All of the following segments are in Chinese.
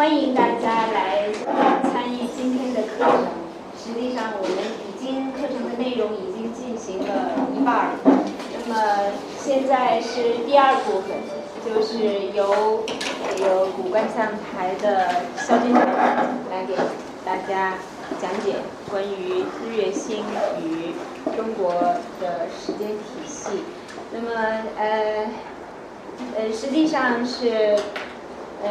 欢迎大家来参与今天的课程。实际上，我们已经课程的内容已经进行了一半儿，那么现在是第二部分，就是由由古观象台的肖军来给大家讲解关于日月星与中国的时间体系。那么，呃，呃，实际上是。呃，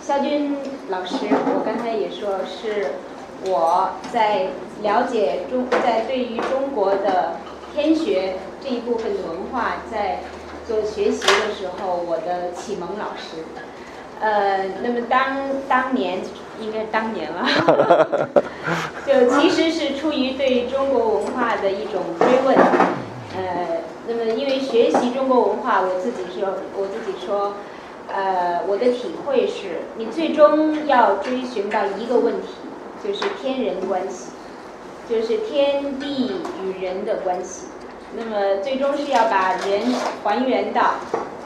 肖军老师，我刚才也说是我在了解中，在对于中国的天学这一部分的文化在做学习的时候，我的启蒙老师。呃，那么当当年应该当年了，就其实是出于对中国文化的一种追问。呃，那么因为学习中国文化，我自己说，我自己说。呃，我的体会是，你最终要追寻到一个问题，就是天人关系，就是天地与人的关系。那么最终是要把人还原到，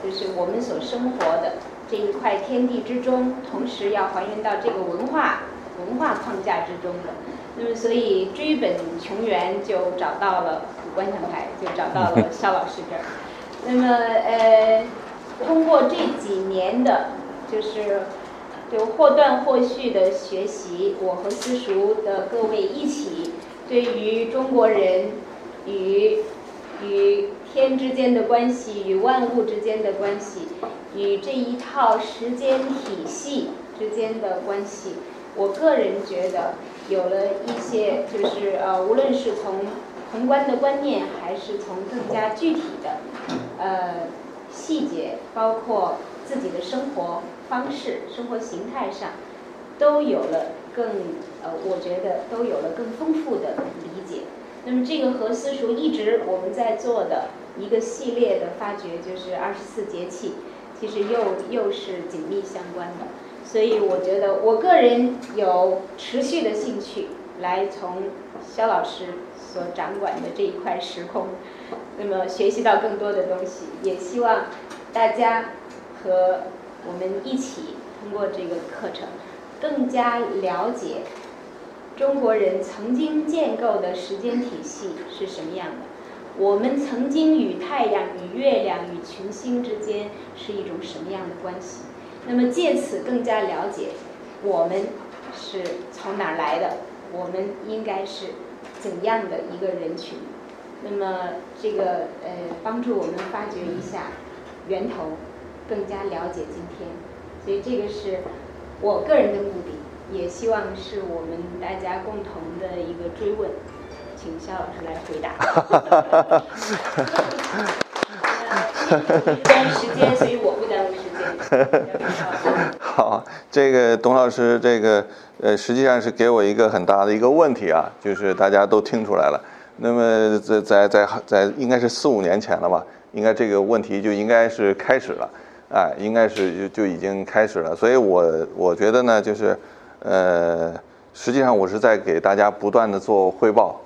就是我们所生活的这一块天地之中，同时要还原到这个文化文化框架之中的。那么所以追本穷源，就找到了古观象台，就找到了肖老师这儿。那么呃。通过这几年的，就是就或断或续的学习，我和私塾的各位一起，对于中国人与与天之间的关系，与万物之间的关系，与这一套时间体系之间的关系，我个人觉得有了一些，就是呃，无论是从宏观的观念，还是从更加具体的，呃。细节包括自己的生活方式、生活形态上，都有了更呃，我觉得都有了更丰富的理解。那么这个和私塾一直我们在做的一个系列的发掘，就是二十四节气，其实又又是紧密相关的。所以我觉得我个人有持续的兴趣来从肖老师所掌管的这一块时空。那么学习到更多的东西，也希望大家和我们一起通过这个课程，更加了解中国人曾经建构的时间体系是什么样的。我们曾经与太阳、与月亮、与群星之间是一种什么样的关系？那么借此更加了解我们是从哪儿来的，我们应该是怎样的一个人群？那么这个呃，帮助我们发掘一下源头，更加了解今天，所以这个是我个人的目的，也希望是我们大家共同的一个追问，请肖老师来回答。耽误时间，所以我不耽误时间。好，这个董老师，这个呃，实际上是给我一个很大的一个问题啊，就是大家都听出来了。那么在在在在应该是四五年前了吧，应该这个问题就应该是开始了，哎，应该是就就已经开始了。所以我我觉得呢，就是呃，实际上我是在给大家不断的做汇报，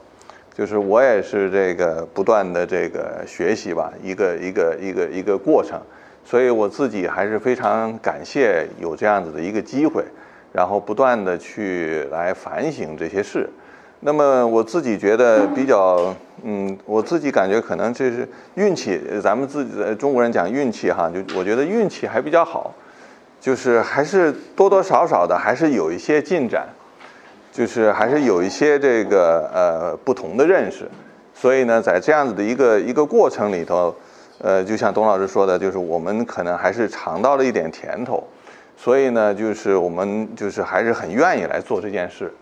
就是我也是这个不断的这个学习吧，一个一个一个一个过程。所以我自己还是非常感谢有这样子的一个机会，然后不断的去来反省这些事。那么我自己觉得比较，嗯，我自己感觉可能这是运气。咱们自己中国人讲运气哈，就我觉得运气还比较好，就是还是多多少少的还是有一些进展，就是还是有一些这个呃不同的认识。所以呢，在这样子的一个一个过程里头，呃，就像董老师说的，就是我们可能还是尝到了一点甜头，所以呢，就是我们就是还是很愿意来做这件事。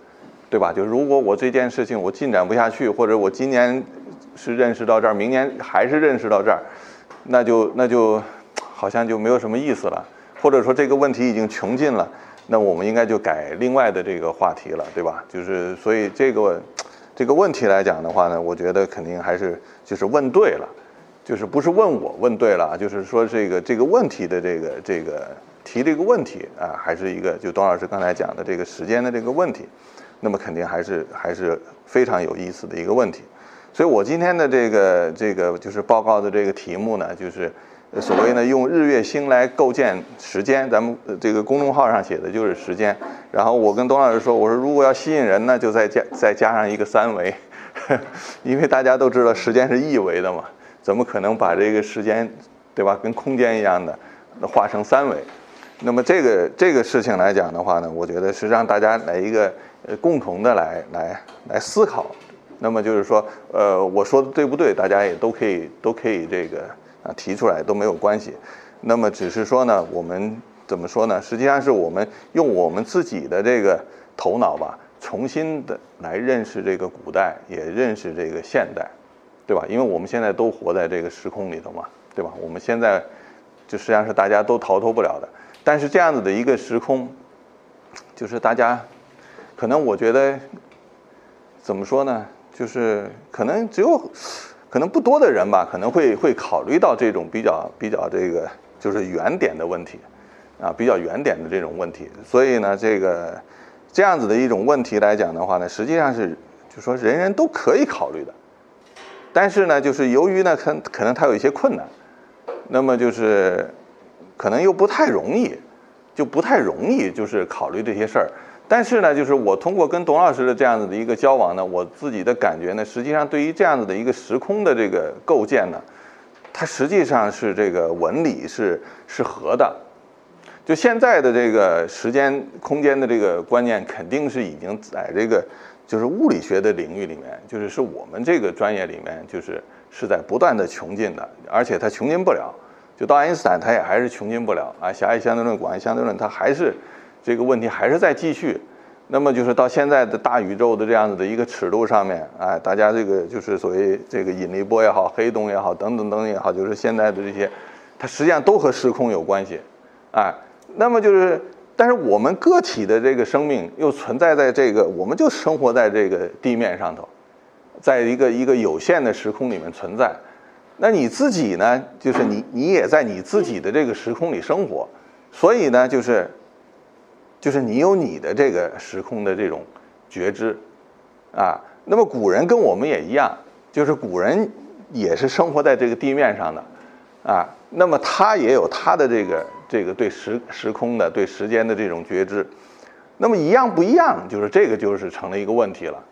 对吧？就如果我这件事情我进展不下去，或者我今年是认识到这儿，明年还是认识到这儿，那就那就好像就没有什么意思了。或者说这个问题已经穷尽了，那我们应该就改另外的这个话题了，对吧？就是所以这个这个问题来讲的话呢，我觉得肯定还是就是问对了，就是不是问我问对了，就是说这个这个问题的这个这个提这个问题啊，还是一个就董老师刚才讲的这个时间的这个问题。那么肯定还是还是非常有意思的一个问题，所以我今天的这个这个就是报告的这个题目呢，就是所谓呢用日月星来构建时间，咱们这个公众号上写的就是时间。然后我跟董老师说，我说如果要吸引人呢，就再加再加上一个三维，因为大家都知道时间是一维的嘛，怎么可能把这个时间，对吧，跟空间一样的画成三维？那么这个这个事情来讲的话呢，我觉得是让大家来一个共同的来来来思考。那么就是说，呃，我说的对不对？大家也都可以都可以这个啊提出来都没有关系。那么只是说呢，我们怎么说呢？实际上是我们用我们自己的这个头脑吧，重新的来认识这个古代，也认识这个现代，对吧？因为我们现在都活在这个时空里头嘛，对吧？我们现在就实际上是大家都逃脱不了的。但是这样子的一个时空，就是大家可能我觉得怎么说呢？就是可能只有可能不多的人吧，可能会会考虑到这种比较比较这个就是原点的问题啊，比较原点的这种问题。所以呢，这个这样子的一种问题来讲的话呢，实际上是就说人人都可以考虑的。但是呢，就是由于呢，可可能它有一些困难，那么就是可能又不太容易，就不太容易就是考虑这些事儿。但是呢，就是我通过跟董老师的这样子的一个交往呢，我自己的感觉呢，实际上对于这样子的一个时空的这个构建呢，它实际上是这个纹理是是合的。就现在的这个时间空间的这个观念，肯定是已经在这个就是物理学的领域里面，就是是我们这个专业里面，就是是在不断的穷尽的，而且它穷尽不了。就到爱因斯坦，他也还是穷尽不了啊。狭义相对论、广义相对论，它还是。这个问题还是在继续，那么就是到现在的大宇宙的这样子的一个尺度上面，哎，大家这个就是所谓这个引力波也好，黑洞也好，等等等等也好，就是现在的这些，它实际上都和时空有关系，哎，那么就是，但是我们个体的这个生命又存在在这个，我们就生活在这个地面上头，在一个一个有限的时空里面存在，那你自己呢，就是你你也在你自己的这个时空里生活，所以呢，就是。就是你有你的这个时空的这种觉知，啊，那么古人跟我们也一样，就是古人也是生活在这个地面上的，啊，那么他也有他的这个这个对时时空的对时间的这种觉知，那么一样不一样，就是这个就是成了一个问题了，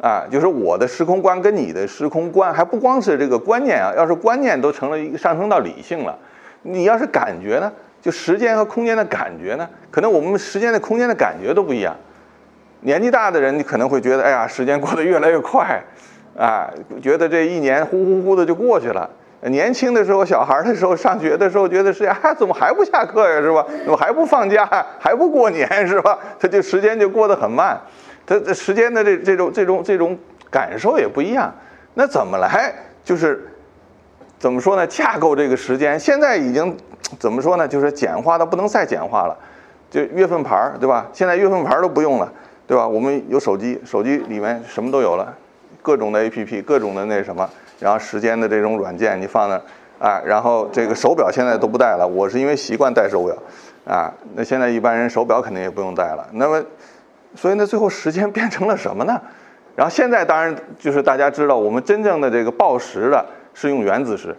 啊，就是我的时空观跟你的时空观还不光是这个观念啊，要是观念都成了一个上升到理性了，你要是感觉呢？就时间和空间的感觉呢？可能我们时间的、空间的感觉都不一样。年纪大的人，你可能会觉得，哎呀，时间过得越来越快，啊，觉得这一年呼呼呼的就过去了。年轻的时候，小孩的时候，上学的时候，觉得是啊，怎么还不下课呀？是吧？怎么还不放假？还不过年？是吧？他就时间就过得很慢。他这时间的这这种这种这种感受也不一样。那怎么来？就是怎么说呢？架构这个时间，现在已经。怎么说呢？就是简化的不能再简化了，就月份牌儿，对吧？现在月份牌儿都不用了，对吧？我们有手机，手机里面什么都有了，各种的 APP，各种的那什么，然后时间的这种软件你放那儿，啊，然后这个手表现在都不戴了，我是因为习惯戴手表，啊，那现在一般人手表肯定也不用戴了。那么，所以呢，最后时间 变成了什么呢？然后现在当然就是大家知道，我们真正的这个报时的是用原子时。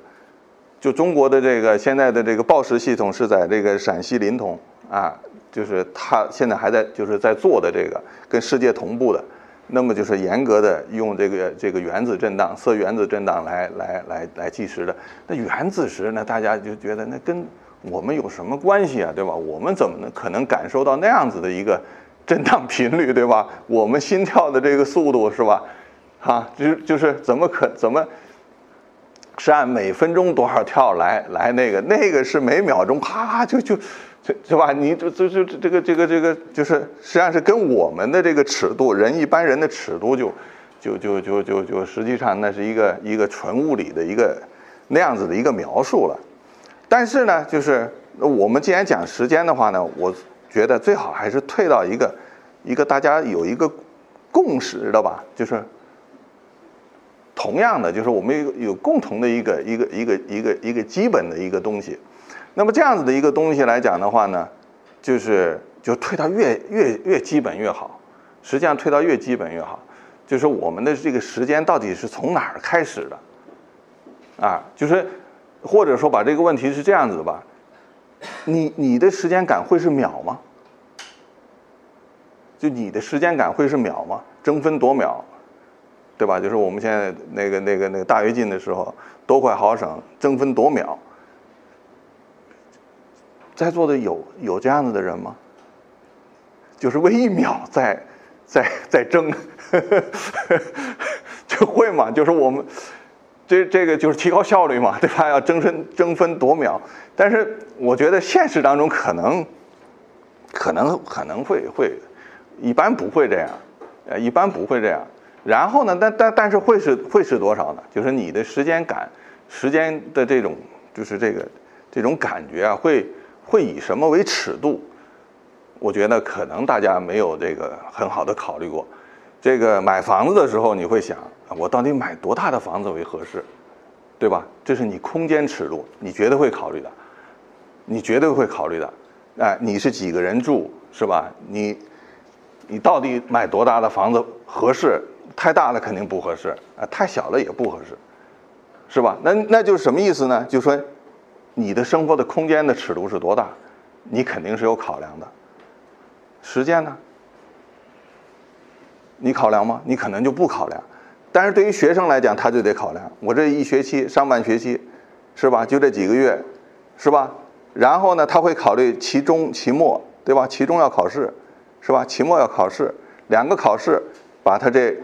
就中国的这个现在的这个报时系统是在这个陕西临潼啊，就是他现在还在就是在做的这个跟世界同步的，那么就是严格的用这个这个原子震荡、色原子震荡来来来来计时的。那原子时呢，大家就觉得那跟我们有什么关系啊，对吧？我们怎么能可能感受到那样子的一个震荡频率，对吧？我们心跳的这个速度是吧？哈，就是就是怎么可怎么？是按每分钟多少跳来来那个那个是每秒钟啪就就，是吧？你就就就这个这个这个就是实际上是跟我们的这个尺度人一般人的尺度就就就就就就实际上那是一个一个纯物理的一个那样子的一个描述了。但是呢，就是我们既然讲时间的话呢，我觉得最好还是退到一个一个大家有一个共识的吧，就是。同样的，就是我们有有共同的一个一个一个一个一个基本的一个东西，那么这样子的一个东西来讲的话呢，就是就退到越越越基本越好，实际上退到越基本越好，就是我们的这个时间到底是从哪儿开始的，啊，就是或者说把这个问题是这样子的吧，你你的时间感会是秒吗？就你的时间感会是秒吗？争分夺秒，对吧？就是我们现在那个那个那个大跃进的时候，多快好省，争分夺秒。在座的有有这样子的人吗？就是为一秒在在在争，就会嘛？就是我们这这个就是提高效率嘛，对吧？要争分争分夺秒。但是我觉得现实当中可能可能可能会会，一般不会这样，呃，一般不会这样。然后呢，但但但是会是会是多少呢？就是你的时间感，时间的这种就是这个这种感觉啊，会。会以什么为尺度？我觉得可能大家没有这个很好的考虑过。这个买房子的时候，你会想，我到底买多大的房子为合适，对吧？这是你空间尺度，你绝对会考虑的，你绝对会考虑的。哎，你是几个人住，是吧？你你到底买多大的房子合适？太大了肯定不合适，啊，太小了也不合适，是吧？那那就是什么意思呢？就说。你的生活的空间的尺度是多大？你肯定是有考量的。时间呢？你考量吗？你可能就不考量。但是对于学生来讲，他就得考量。我这一学期上半学期，是吧？就这几个月，是吧？然后呢，他会考虑期中、期末，对吧？期中要考试，是吧？期末要考试，两个考试，把他这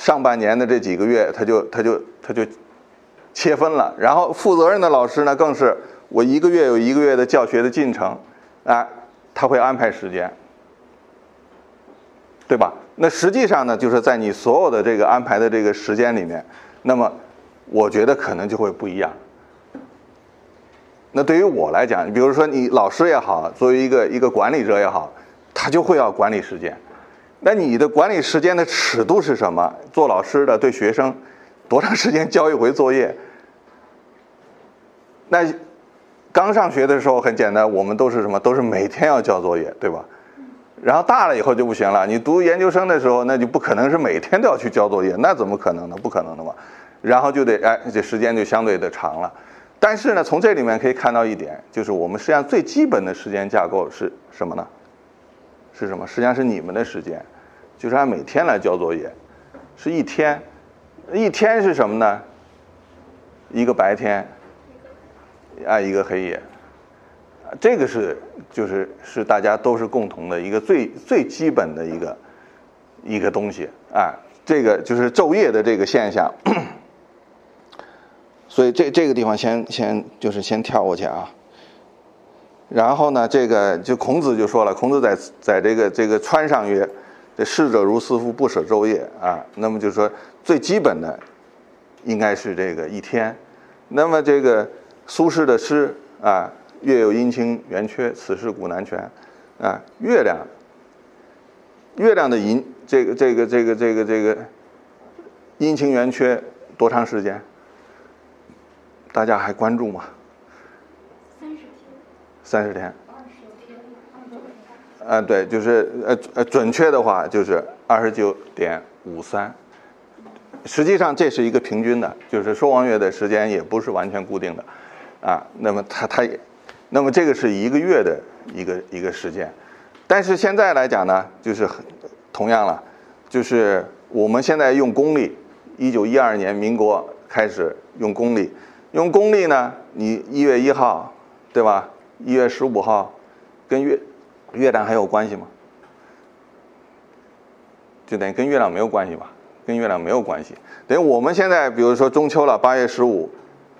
上半年的这几个月，他就他就他就。切分了，然后负责任的老师呢，更是我一个月有一个月的教学的进程，啊，他会安排时间，对吧？那实际上呢，就是在你所有的这个安排的这个时间里面，那么我觉得可能就会不一样。那对于我来讲，你比如说你老师也好，作为一个一个管理者也好，他就会要管理时间。那你的管理时间的尺度是什么？做老师的对学生。多长时间交一回作业？那刚上学的时候很简单，我们都是什么？都是每天要交作业，对吧？然后大了以后就不行了。你读研究生的时候，那就不可能是每天都要去交作业，那怎么可能呢？不可能的嘛。然后就得哎，这时间就相对的长了。但是呢，从这里面可以看到一点，就是我们实际上最基本的时间架构是什么呢？是什么？实际上是你们的时间，就是按每天来交作业，是一天。一天是什么呢？一个白天，啊，一个黑夜，这个是就是是大家都是共同的一个最最基本的一个一个东西啊，这个就是昼夜的这个现象。所以这这个地方先先就是先跳过去啊。然后呢，这个就孔子就说了，孔子在在这个这个川上曰。这逝者如斯夫，不舍昼夜啊。那么就是说，最基本的应该是这个一天。那么这个苏轼的诗啊，“月有阴晴圆缺，此事古难全。”啊，月亮，月亮的阴，这个这个这个这个这个阴晴圆缺多长时间？大家还关注吗？三十天。三十天。啊，对，就是呃呃，准确的话就是二十九点五三。实际上这是一个平均的，就是说王月的时间也不是完全固定的，啊，那么它它也，那么这个是一个月的一个一个时间，但是现在来讲呢，就是同样了，就是我们现在用公历，一九一二年民国开始用公历，用公历呢，你一月一号，对吧？一月十五号，跟月。月亮还有关系吗？就等于跟月亮没有关系吧？跟月亮没有关系。等于我们现在，比如说中秋了，八月十五，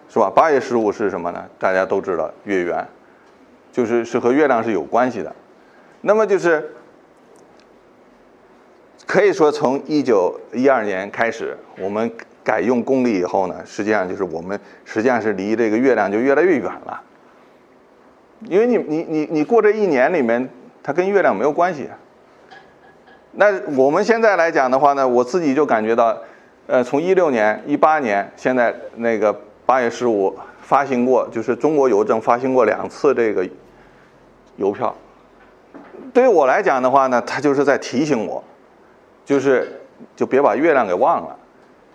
是吧？八月十五是什么呢？大家都知道，月圆，就是是和月亮是有关系的。那么就是可以说，从一九一二年开始，我们改用公历以后呢，实际上就是我们实际上是离这个月亮就越来越远了。因为你你你你过这一年里面。它跟月亮没有关系。那我们现在来讲的话呢，我自己就感觉到，呃，从一六年、一八年，现在那个八月十五发行过，就是中国邮政发行过两次这个邮票。对于我来讲的话呢，它就是在提醒我，就是就别把月亮给忘了，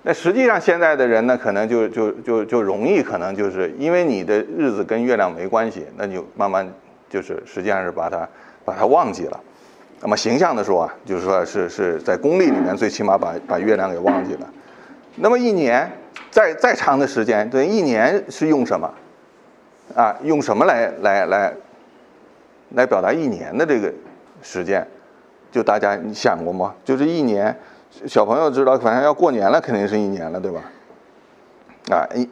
那实际上现在的人呢，可能就就就就容易，可能就是因为你的日子跟月亮没关系，那就慢慢就是实际上是把它把它忘记了。那么形象的说啊，就是说是是在公历里面最起码把把月亮给忘记了。那么一年再再长的时间，对，一年是用什么？啊，用什么来来来来表达一年的这个时间？就大家你想过吗？就是一年，小朋友知道，反正要过年了，肯定是一年了，对吧？啊，一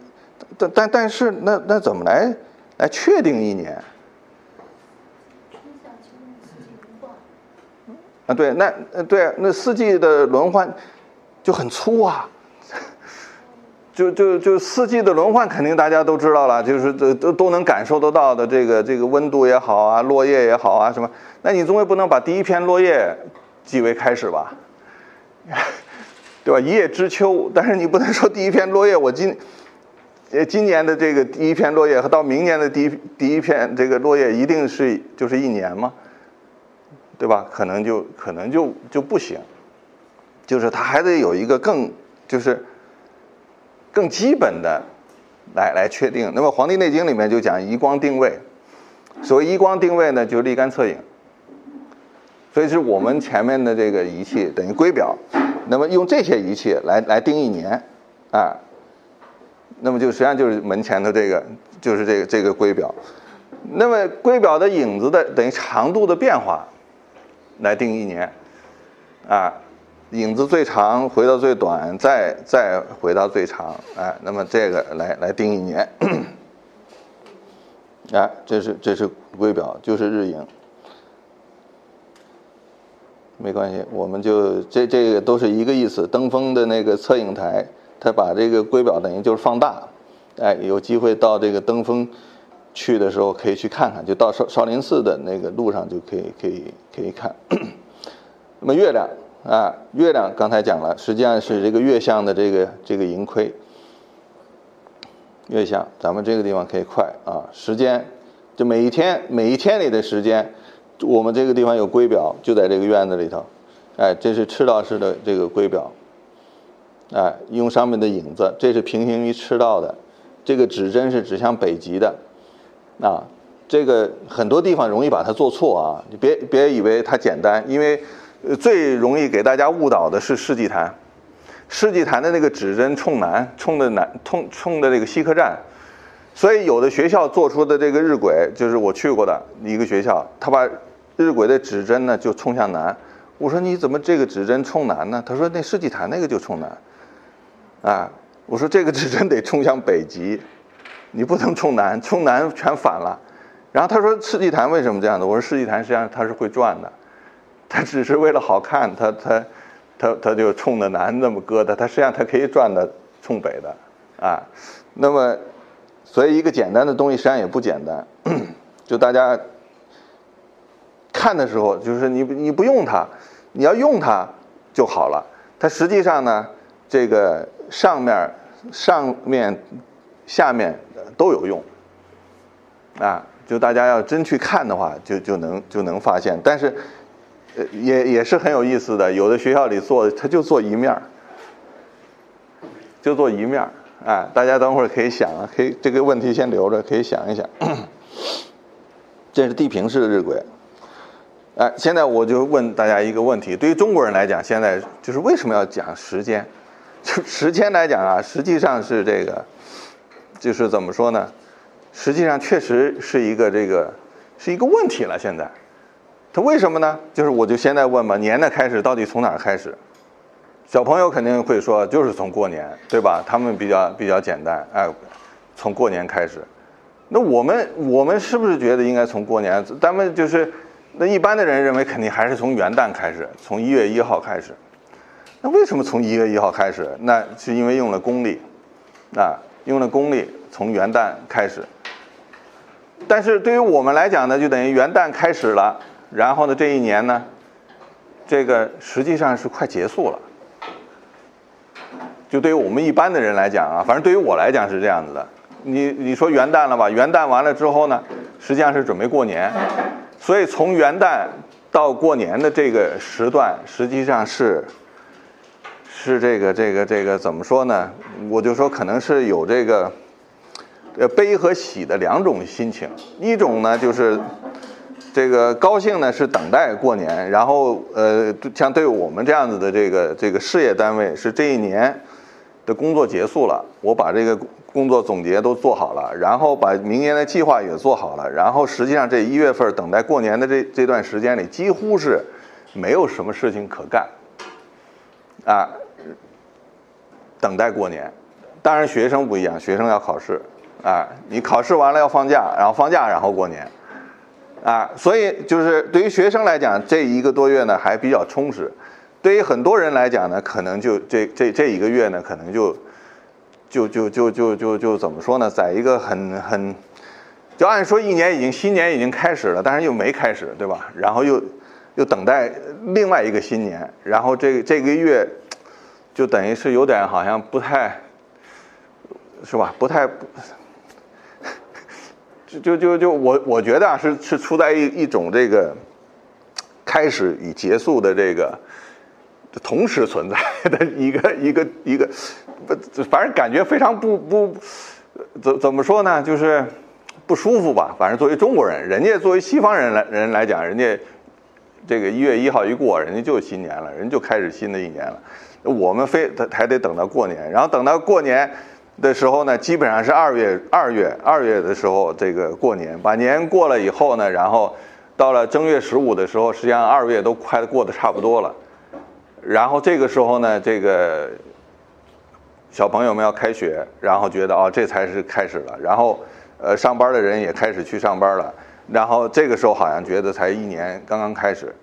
但但但是那那怎么来来确定一年？啊，对，那呃对，那四季的轮换就很粗啊，就就就四季的轮换，肯定大家都知道了，就是都都都能感受得到的，这个这个温度也好啊，落叶也好啊，什么？那你总也不能把第一片落叶记为开始吧？对吧？一叶知秋，但是你不能说第一片落叶，我今呃今年的这个第一片落叶和到明年的第一第一片这个落叶一定是就是一年吗？对吧？可能就可能就就不行，就是它还得有一个更就是更基本的来来确定。那么《黄帝内经》里面就讲移光定位，所谓移光定位呢，就是立竿测影。所以是我们前面的这个仪器等于圭表，那么用这些仪器来来定一年，啊，那么就实际上就是门前的这个就是这个这个圭表，那么圭表的影子的等于长度的变化。来定一年，啊，影子最长回到最短，再再回到最长，哎，那么这个来来定一年，哎，这是这是圭表，就是日影，没关系，我们就这这个都是一个意思。登峰的那个测影台，它把这个圭表等于就是放大，哎，有机会到这个登峰。去的时候可以去看看，就到少少林寺的那个路上就可以可以可以看。那么月亮啊，月亮刚才讲了，实际上是这个月相的这个这个盈亏。月相，咱们这个地方可以快啊，时间就每一天每一天里的时间，我们这个地方有圭表，就在这个院子里头。哎，这是赤道式的这个圭表。哎，用上面的影子，这是平行于赤道的，这个指针是指向北极的。啊，这个很多地方容易把它做错啊！你别别以为它简单，因为最容易给大家误导的是世纪坛。世纪坛的那个指针冲南，冲的南，冲冲的这个西客站，所以有的学校做出的这个日晷，就是我去过的一个学校，他把日晷的指针呢就冲向南。我说你怎么这个指针冲南呢？他说那世纪坛那个就冲南。啊，我说这个指针得冲向北极。你不能冲南，冲南全反了。然后他说世纪坛为什么这样的？我说世纪坛实际上它是会转的，它只是为了好看，它它它它就冲着南那么搁的，它实际上它可以转的冲北的啊。那么，所以一个简单的东西实际上也不简单。就大家看的时候，就是你你不用它，你要用它就好了。它实际上呢，这个上面上面下面。都有用，啊，就大家要真去看的话，就就能就能发现。但是，呃，也也是很有意思的。有的学校里做，他就做一面就做一面啊。大家等会儿可以想啊，可以这个问题先留着，可以想一想。这是地平式的日晷，哎，现在我就问大家一个问题：对于中国人来讲，现在就是为什么要讲时间？就时间来讲啊，实际上是这个。就是怎么说呢？实际上确实是一个这个是一个问题了。现在，它为什么呢？就是我就现在问吧，年的开始到底从哪儿开始？小朋友肯定会说，就是从过年，对吧？他们比较比较简单，哎，从过年开始。那我们我们是不是觉得应该从过年？咱们就是那一般的人认为肯定还是从元旦开始，从一月一号开始。那为什么从一月一号开始？那是因为用了公历，啊。用了公历，从元旦开始。但是对于我们来讲呢，就等于元旦开始了，然后呢，这一年呢，这个实际上是快结束了。就对于我们一般的人来讲啊，反正对于我来讲是这样子的。你你说元旦了吧？元旦完了之后呢，实际上是准备过年。所以从元旦到过年的这个时段，实际上是是这个这个这个怎么说呢？我就说可能是有这个，呃，悲和喜的两种心情。一种呢就是这个高兴呢是等待过年，然后呃，像对我们这样子的这个这个事业单位，是这一年的工作结束了，我把这个工作总结都做好了，然后把明年的计划也做好了，然后实际上这一月份等待过年的这这段时间里，几乎是没有什么事情可干。啊，等待过年，当然学生不一样，学生要考试，啊，你考试完了要放假，然后放假然后过年，啊，所以就是对于学生来讲，这一个多月呢还比较充实，对于很多人来讲呢，可能就这这这一个月呢，可能就就就就就就就怎么说呢，在一个很很，就按说一年已经新年已经开始了，但是又没开始，对吧？然后又。又等待另外一个新年，然后这这个月就等于是有点好像不太，是吧？不太，就就就就我我觉得啊，是是处在一一种这个开始与结束的这个同时存在的一个一个一个，不，反正感觉非常不不怎怎么说呢？就是不舒服吧。反正作为中国人，人家作为西方人来人来讲，人家。这个一月一号一过，人家就新年了，人就开始新的一年了。我们非还得等到过年，然后等到过年的时候呢，基本上是二月二月二月的时候这个过年，把年过了以后呢，然后到了正月十五的时候，实际上二月都快过得差不多了。然后这个时候呢，这个小朋友们要开学，然后觉得哦，这才是开始了。然后呃，上班的人也开始去上班了。然后这个时候好像觉得才一年刚刚开始，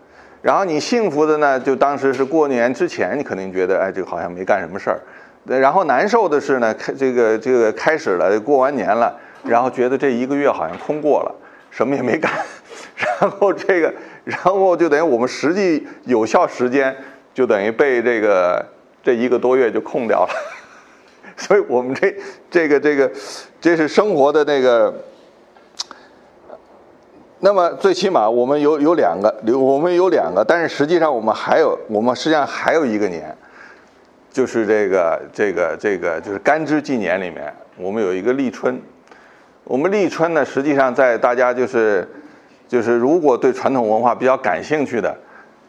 然后你幸福的呢，就当时是过年之前，你肯定觉得哎，这个好像没干什么事儿。然后难受的是呢，开这个这个开始了，过完年了，然后觉得这一个月好像空过了，什么也没干。然后这个，然后就等于我们实际有效时间就等于被这个这一个多月就空掉了。所以我们这这个这个，这是生活的那个。那么最起码我们有有两个，有我们有两个，但是实际上我们还有，我们实际上还有一个年，就是这个这个这个就是干支纪年里面，我们有一个立春。我们立春呢，实际上在大家就是就是如果对传统文化比较感兴趣的，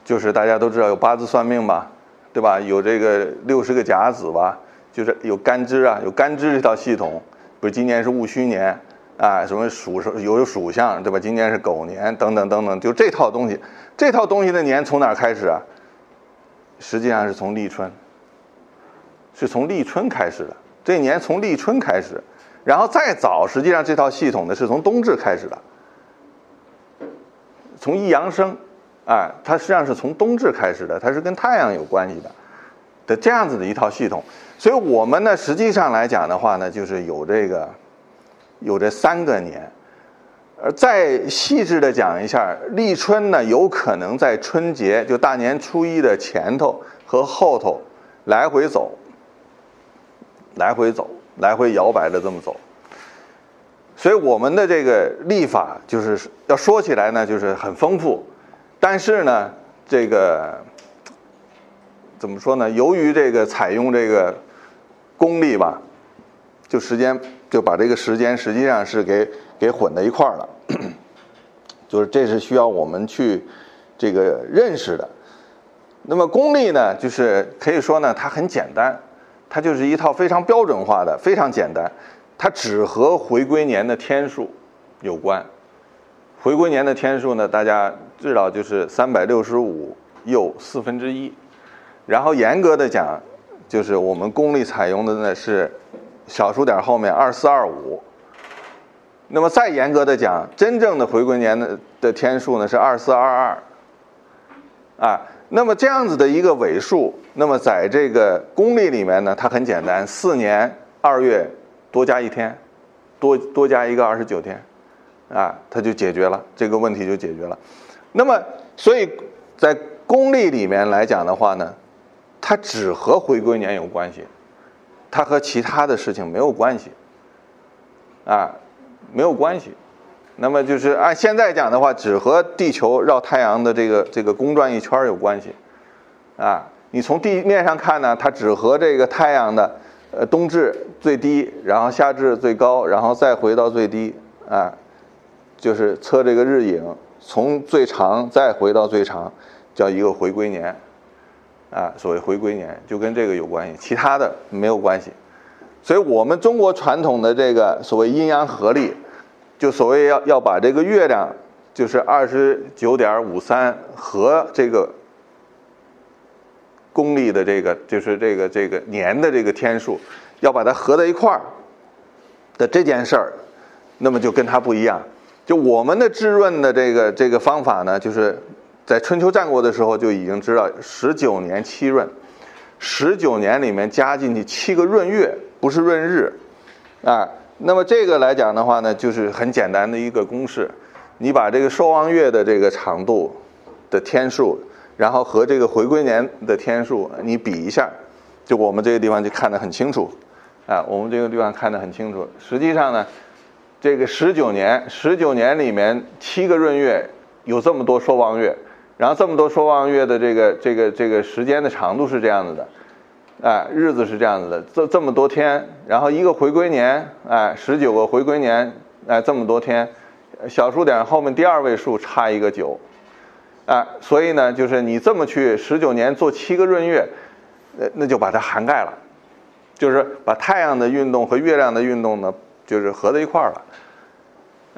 就是大家都知道有八字算命吧，对吧？有这个六十个甲子吧，就是有干支啊，有干支这套系统。不是今年是戊戌年。啊，什么属有有属相，对吧？今年是狗年，等等等等，就这套东西，这套东西的年从哪开始啊？实际上是从立春，是从立春开始的。这年从立春开始，然后再早，实际上这套系统呢是从冬至开始的，从一阳生，啊，它实际上是从冬至开始的，它是跟太阳有关系的的这样子的一套系统。所以我们呢，实际上来讲的话呢，就是有这个。有这三个年，而再细致的讲一下，立春呢，有可能在春节就大年初一的前头和后头来回走，来回走，来回摇摆的这么走。所以我们的这个历法就是要说起来呢，就是很丰富，但是呢，这个怎么说呢？由于这个采用这个公历吧，就时间。就把这个时间实际上是给给混在一块儿了，就是这是需要我们去这个认识的。那么公历呢，就是可以说呢，它很简单，它就是一套非常标准化的，非常简单，它只和回归年的天数有关。回归年的天数呢，大家知道就是三百六十五又四分之一，然后严格的讲，就是我们公历采用的呢是。小数点后面二四二五，那么再严格的讲，真正的回归年的的天数呢是二四二二，啊，那么这样子的一个尾数，那么在这个公历里面呢，它很简单，四年二月多加一天，多多加一个二十九天，啊，它就解决了这个问题就解决了。那么所以在公历里面来讲的话呢，它只和回归年有关系。它和其他的事情没有关系，啊，没有关系。那么就是按现在讲的话，只和地球绕太阳的这个这个公转一圈有关系，啊，你从地面上看呢，它只和这个太阳的呃冬至最低，然后夏至最高，然后再回到最低，啊，就是测这个日影，从最长再回到最长，叫一个回归年，啊，所谓回归年就跟这个有关系，其他的没有关系。所以我们中国传统的这个所谓阴阳合历，就所谓要要把这个月亮，就是二十九点五三和这个公历的这个，就是这个这个年的这个天数，要把它合在一块儿的这件事儿，那么就跟它不一样。就我们的制闰的这个这个方法呢，就是在春秋战国的时候就已经知道十九年七闰，十九年里面加进去七个闰月。不是闰日，啊，那么这个来讲的话呢，就是很简单的一个公式，你把这个寿望月的这个长度的天数，然后和这个回归年的天数你比一下，就我们这个地方就看得很清楚，啊，我们这个地方看得很清楚。实际上呢，这个十九年，十九年里面七个闰月有这么多朔望月，然后这么多朔望月的这个这个这个时间的长度是这样子的。哎，日子是这样子的，这这么多天，然后一个回归年，哎，十九个回归年，哎，这么多天，小数点后面第二位数差一个九，哎，所以呢，就是你这么去十九年做七个闰月，那那就把它涵盖了，就是把太阳的运动和月亮的运动呢，就是合在一块儿了，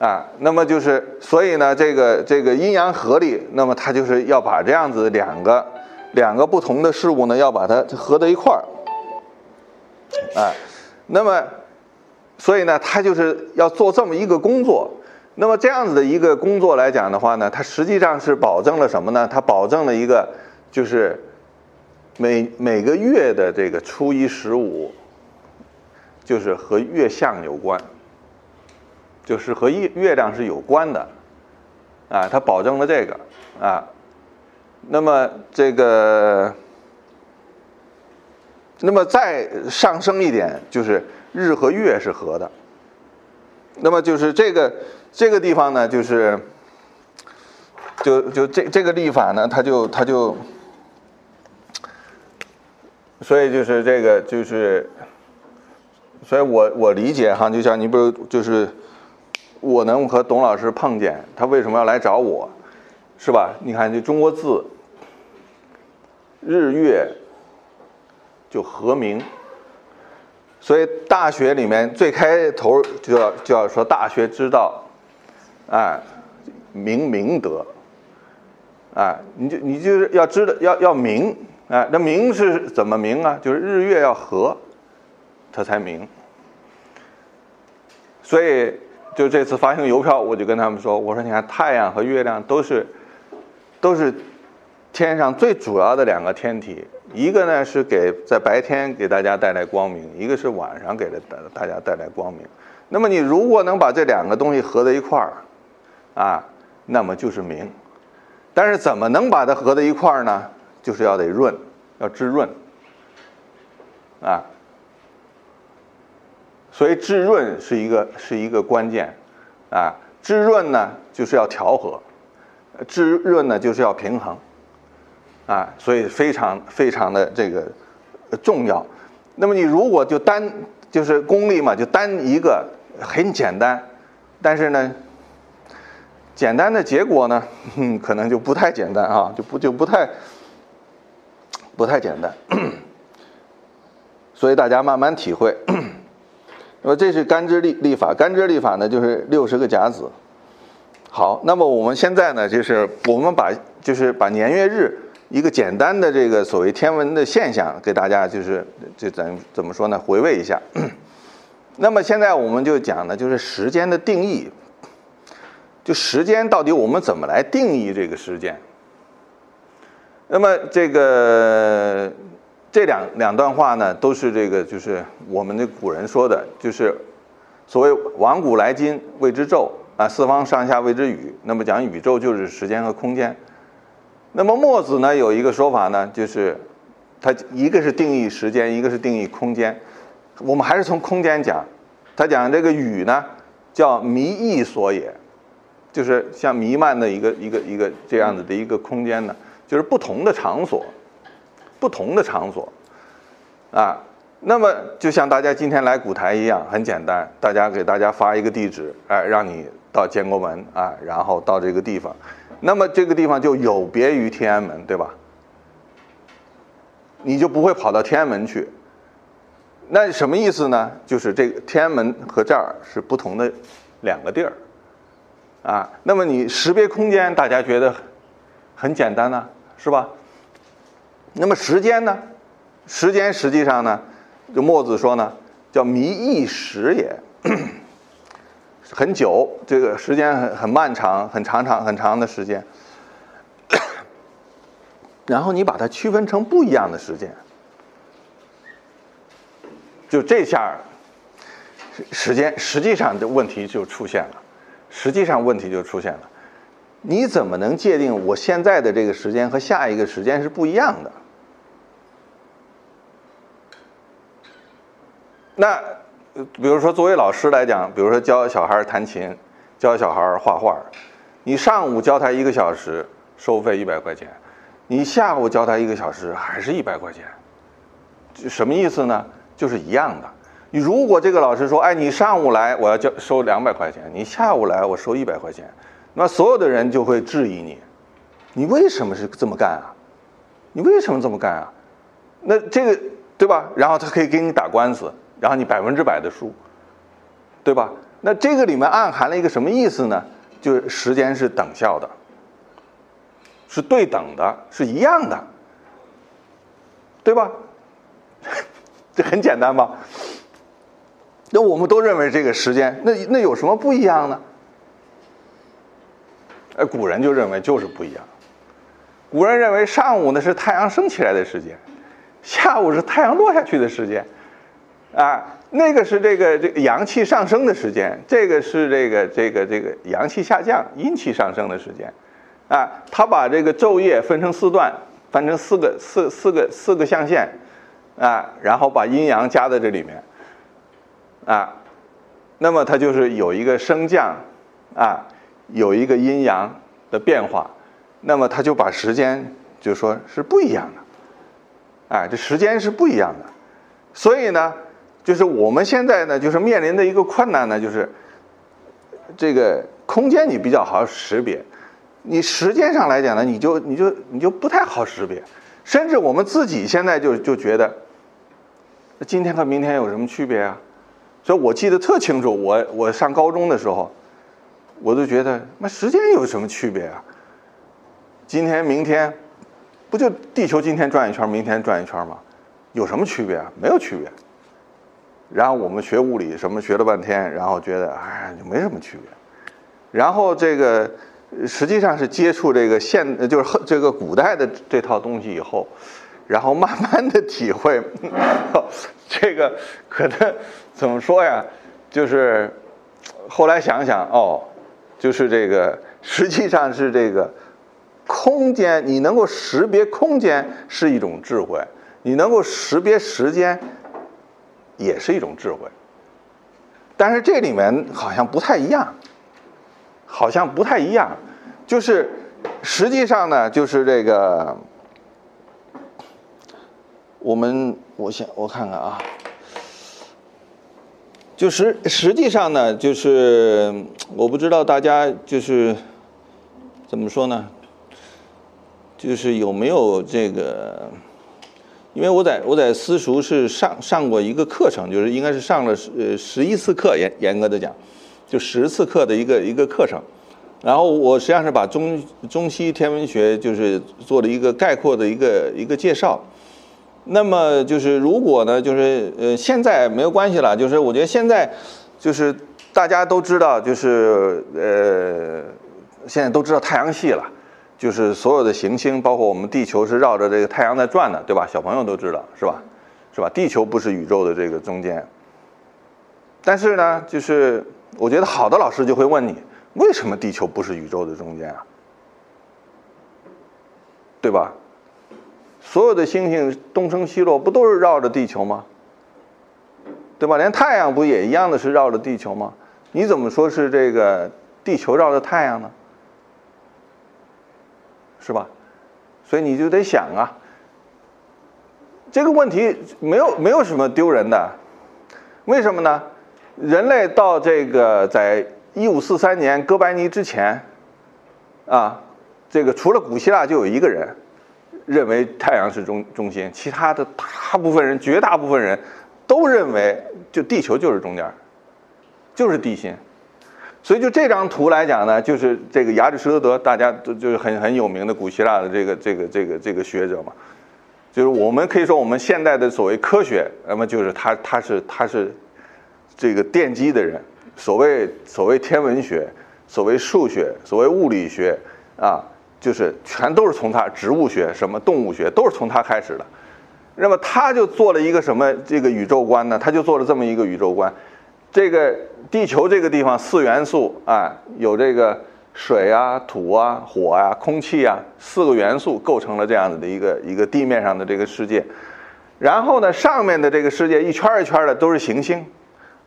啊，那么就是所以呢，这个这个阴阳合历，那么它就是要把这样子两个。两个不同的事物呢，要把它合在一块儿，哎，那么，所以呢，他就是要做这么一个工作。那么这样子的一个工作来讲的话呢，它实际上是保证了什么呢？它保证了一个，就是每每个月的这个初一十五，就是和月相有关，就是和月月亮是有关的，啊，它保证了这个，啊。那么这个，那么再上升一点，就是日和月是合的。那么就是这个这个地方呢，就是就就这这个历法呢，它就它就，所以就是这个就是，所以我我理解哈，就像你比如就是我能和董老师碰见，他为什么要来找我，是吧？你看这中国字。日月就和明，所以大学里面最开头就要就要说大学之道，哎，明明德，哎，你就你就是要知道要要明，哎，那明是怎么明啊？就是日月要合，它才明。所以就这次发行邮票，我就跟他们说，我说你看太阳和月亮都是都是。天上最主要的两个天体，一个呢是给在白天给大家带来光明，一个是晚上给了大大家带来光明。那么你如果能把这两个东西合在一块儿，啊，那么就是明。但是怎么能把它合在一块儿呢？就是要得润，要滋润，啊。所以滋润是一个是一个关键，啊，滋润呢就是要调和，滋润呢就是要平衡。啊，所以非常非常的这个重要。那么你如果就单就是功利嘛，就单一个很简单，但是呢，简单的结果呢，可能就不太简单啊，就不就不太不太简单。所以大家慢慢体会。那么这是干支历历法，干支历法呢就是六十个甲子。好，那么我们现在呢就是我们把就是把年月日。一个简单的这个所谓天文的现象，给大家就是就怎怎么说呢？回味一下。那么现在我们就讲呢，就是时间的定义。就时间到底我们怎么来定义这个时间？那么这个这两两段话呢，都是这个就是我们的古人说的，就是所谓往古来今谓之宙啊，四方上下谓之宇。那么讲宇宙就是时间和空间。那么墨子呢有一个说法呢，就是他一个是定义时间，一个是定义空间。我们还是从空间讲，他讲这个宇呢叫弥异所也，就是像弥漫的一个一个一个这样子的一个空间呢，就是不同的场所，不同的场所，啊，那么就像大家今天来古台一样，很简单，大家给大家发一个地址，哎，让你到建国门啊，然后到这个地方，那么这个地方就有别于天安门，对吧？你就不会跑到天安门去。那什么意思呢？就是这个天安门和这儿是不同的两个地儿，啊，那么你识别空间，大家觉得很简单呢，是吧？那么时间呢？时间实际上呢，就墨子说呢，叫弥一时也，很久，这个时间很很漫长，很长长很长的时间。然后你把它区分成不一样的时间。就这下，时间实际上的问题就出现了，实际上问题就出现了，你怎么能界定我现在的这个时间和下一个时间是不一样的？那，比如说作为老师来讲，比如说教小孩弹琴，教小孩画画，你上午教他一个小时，收费一百块钱，你下午教他一个小时，还是一百块钱，什么意思呢？就是一样的。你如果这个老师说：“哎，你上午来我要交收两百块钱，你下午来我收一百块钱。”那所有的人就会质疑你：“你为什么是这么干啊？你为什么这么干啊？”那这个对吧？然后他可以给你打官司，然后你百分之百的输，对吧？那这个里面暗含了一个什么意思呢？就是时间是等效的，是对等的，是一样的，对吧？这很简单吧？那我们都认为这个时间，那那有什么不一样呢？哎，古人就认为就是不一样。古人认为上午呢是太阳升起来的时间，下午是太阳落下去的时间，啊，那个是这个这个阳气上升的时间，这个是这个这个这个阳气下降、阴气上升的时间，啊，他把这个昼夜分成四段，分成四个四四个四个象限。啊，然后把阴阳加在这里面，啊，那么它就是有一个升降，啊，有一个阴阳的变化，那么它就把时间就说是不一样的，哎，这时间是不一样的，所以呢，就是我们现在呢，就是面临的一个困难呢，就是这个空间你比较好识别，你时间上来讲呢，你就你就你就不太好识别，甚至我们自己现在就就觉得。今天和明天有什么区别啊？所以我记得特清楚，我我上高中的时候，我都觉得那时间有什么区别啊？今天明天，不就地球今天转一圈，明天转一圈吗？有什么区别啊？没有区别。然后我们学物理什么学了半天，然后觉得哎，就没什么区别。然后这个实际上是接触这个现就是这个古代的这套东西以后。然后慢慢的体会，这个可能怎么说呀？就是后来想想哦，就是这个实际上是这个空间，你能够识别空间是一种智慧，你能够识别时间也是一种智慧。但是这里面好像不太一样，好像不太一样，就是实际上呢，就是这个。我们，我想我看看啊，就实实际上呢，就是我不知道大家就是怎么说呢，就是有没有这个，因为我在我在私塾是上上过一个课程，就是应该是上了呃十一次课，严严格的讲，就十次课的一个一个课程，然后我实际上是把中中西天文学就是做了一个概括的一个一个介绍。那么就是如果呢，就是呃，现在没有关系了。就是我觉得现在，就是大家都知道，就是呃，现在都知道太阳系了，就是所有的行星，包括我们地球是绕着这个太阳在转的，对吧？小朋友都知道，是吧？是吧？地球不是宇宙的这个中间。但是呢，就是我觉得好的老师就会问你，为什么地球不是宇宙的中间啊？对吧？所有的星星东升西落，不都是绕着地球吗？对吧？连太阳不也一样的是绕着地球吗？你怎么说是这个地球绕着太阳呢？是吧？所以你就得想啊，这个问题没有没有什么丢人的，为什么呢？人类到这个在一五四三年哥白尼之前，啊，这个除了古希腊就有一个人认为太阳是中中心，其他的大部分人绝大部分人都认为就地球就是中间，就是地心。所以就这张图来讲呢，就是这个亚里士多德，大家都就是很很有名的古希腊的这个这个这个这个学者嘛，就是我们可以说我们现代的所谓科学，那么就是他他是他是这个奠基的人。所谓所谓天文学，所谓数学，所谓物理学啊，就是全都是从他植物学、什么动物学都是从他开始的。那么他就做了一个什么这个宇宙观呢？他就做了这么一个宇宙观。这个地球这个地方四元素啊，有这个水啊、土啊、火啊、空气啊四个元素构成了这样子的一个一个地面上的这个世界。然后呢，上面的这个世界一圈一圈的都是行星。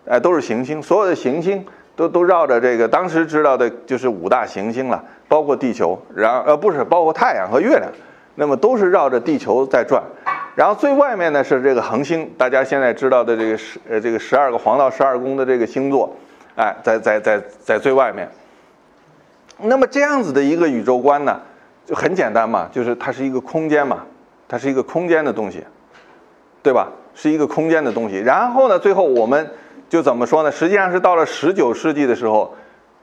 哎，都是行星，所有的行星都都绕着这个当时知道的就是五大行星了，包括地球，然呃不是包括太阳和月亮，那么都是绕着地球在转。然后最外面呢是这个恒星，大家现在知道的这个十呃这个十二个黄道十二宫的这个星座，哎，在在在在最外面。那么这样子的一个宇宙观呢，就很简单嘛，就是它是一个空间嘛，它是一个空间的东西，对吧？是一个空间的东西。然后呢，最后我们。就怎么说呢？实际上是到了十九世纪的时候，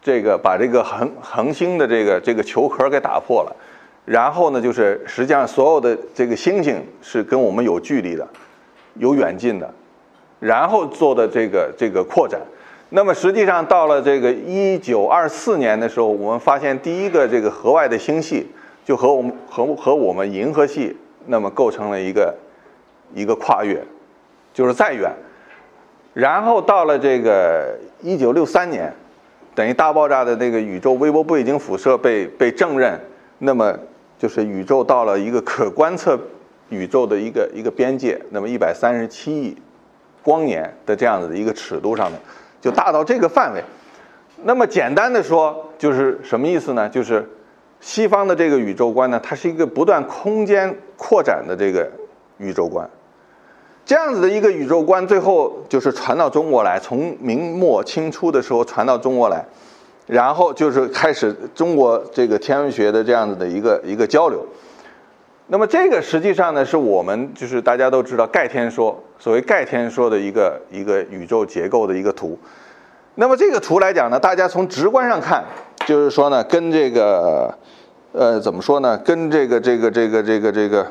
这个把这个恒恒星的这个这个球壳给打破了，然后呢，就是实际上所有的这个星星是跟我们有距离的，有远近的，然后做的这个这个扩展。那么实际上到了这个一九二四年的时候，我们发现第一个这个河外的星系就和我们和和我们银河系那么构成了一个一个跨越，就是再远。然后到了这个一九六三年，等于大爆炸的那个宇宙微波背景辐射被被证认，那么就是宇宙到了一个可观测宇宙的一个一个边界，那么一百三十七亿光年的这样子的一个尺度上面，就大到这个范围。那么简单的说，就是什么意思呢？就是西方的这个宇宙观呢，它是一个不断空间扩展的这个宇宙观。这样子的一个宇宙观，最后就是传到中国来，从明末清初的时候传到中国来，然后就是开始中国这个天文学的这样子的一个一个交流。那么这个实际上呢，是我们就是大家都知道盖天说，所谓盖天说的一个一个宇宙结构的一个图。那么这个图来讲呢，大家从直观上看，就是说呢，跟这个呃怎么说呢，跟这个这个这个这个这个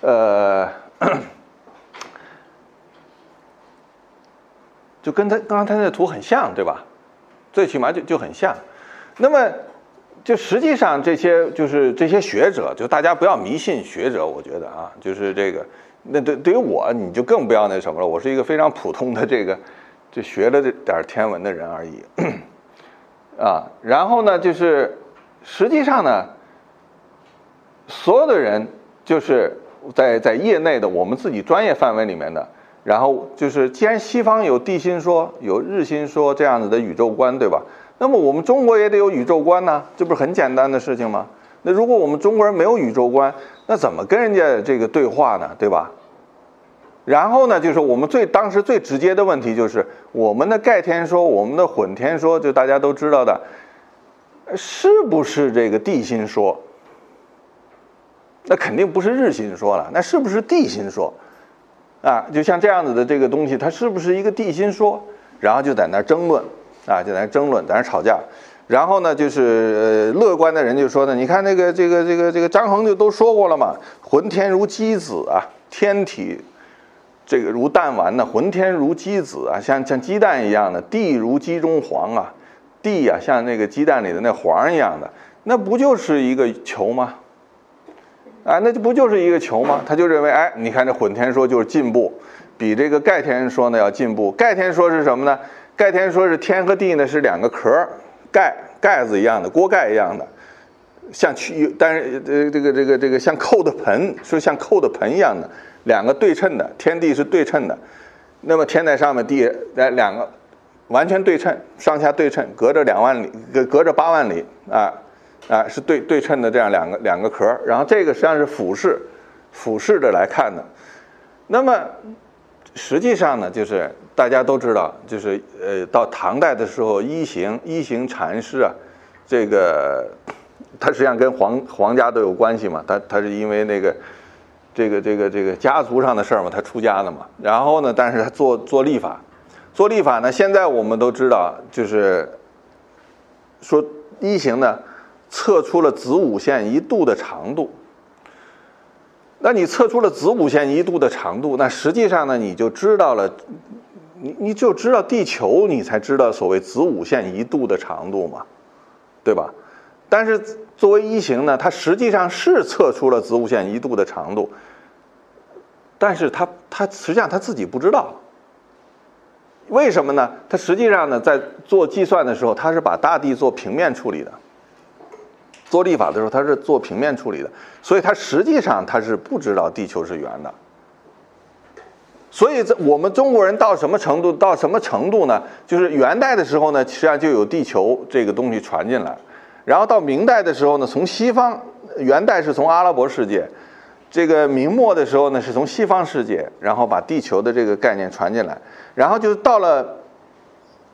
呃。就跟他刚刚他那图很像，对吧？最起码就就很像。那么，就实际上这些就是这些学者，就大家不要迷信学者，我觉得啊，就是这个，那对对于我，你就更不要那什么了。我是一个非常普通的这个，就学了这点天文的人而已。啊，然后呢，就是实际上呢，所有的人就是在在业内的我们自己专业范围里面的。然后就是，既然西方有地心说、有日心说这样子的宇宙观，对吧？那么我们中国也得有宇宙观呢，这不是很简单的事情吗？那如果我们中国人没有宇宙观，那怎么跟人家这个对话呢？对吧？然后呢，就是我们最当时最直接的问题就是，我们的盖天说、我们的混天说，就大家都知道的，是不是这个地心说？那肯定不是日心说了，那是不是地心说？啊，就像这样子的这个东西，它是不是一个地心说？然后就在那争论，啊，就在那争论，在那吵架。然后呢，就是呃，乐观的人就说呢，你看那个这个这个这个张衡就都说过了嘛，浑天如鸡子啊，天体这个如弹丸呢，浑天如鸡子啊，像像鸡蛋一样的，地如鸡中黄啊，地呀像那个鸡蛋里的那黄一样的，那不就是一个球吗？啊，那就不就是一个球吗？他就认为，哎，你看这混天说就是进步，比这个盖天说呢要进步。盖天说是什么呢？盖天说是天和地呢是两个壳，盖盖子一样的，锅盖一样的，像去，但是呃这个这个这个像扣的盆，说像扣的盆一样的，两个对称的，天地是对称的。那么天在上面，地在两个完全对称，上下对称，隔着两万里，隔隔着八万里啊。啊，是对对称的这样两个两个壳，然后这个实际上是俯视，俯视着来看的，那么实际上呢，就是大家都知道，就是呃，到唐代的时候，一行一行禅师啊，这个他实际上跟皇皇家都有关系嘛，他他是因为那个这个这个这个家族上的事儿嘛，他出家了嘛。然后呢，但是他做做历法，做历法呢，现在我们都知道，就是说一行呢测出了子午线一度的长度。那你测出了子午线一度的长度，那实际上呢，你就知道了，你你就知道地球，你才知道所谓子午线一度的长度嘛，对吧？但是作为一行呢，它实际上是测出了子午线一度的长度，但是它它实际上它自己不知道，为什么呢？它实际上呢，在做计算的时候，它是把大地做平面处理的。做立法的时候，它是做平面处理的，所以它实际上它是不知道地球是圆的。所以，这我们中国人到什么程度？到什么程度呢？就是元代的时候呢，实际上就有地球这个东西传进来，然后到明代的时候呢，从西方，元代是从阿拉伯世界，这个明末的时候呢，是从西方世界，然后把地球的这个概念传进来，然后就到了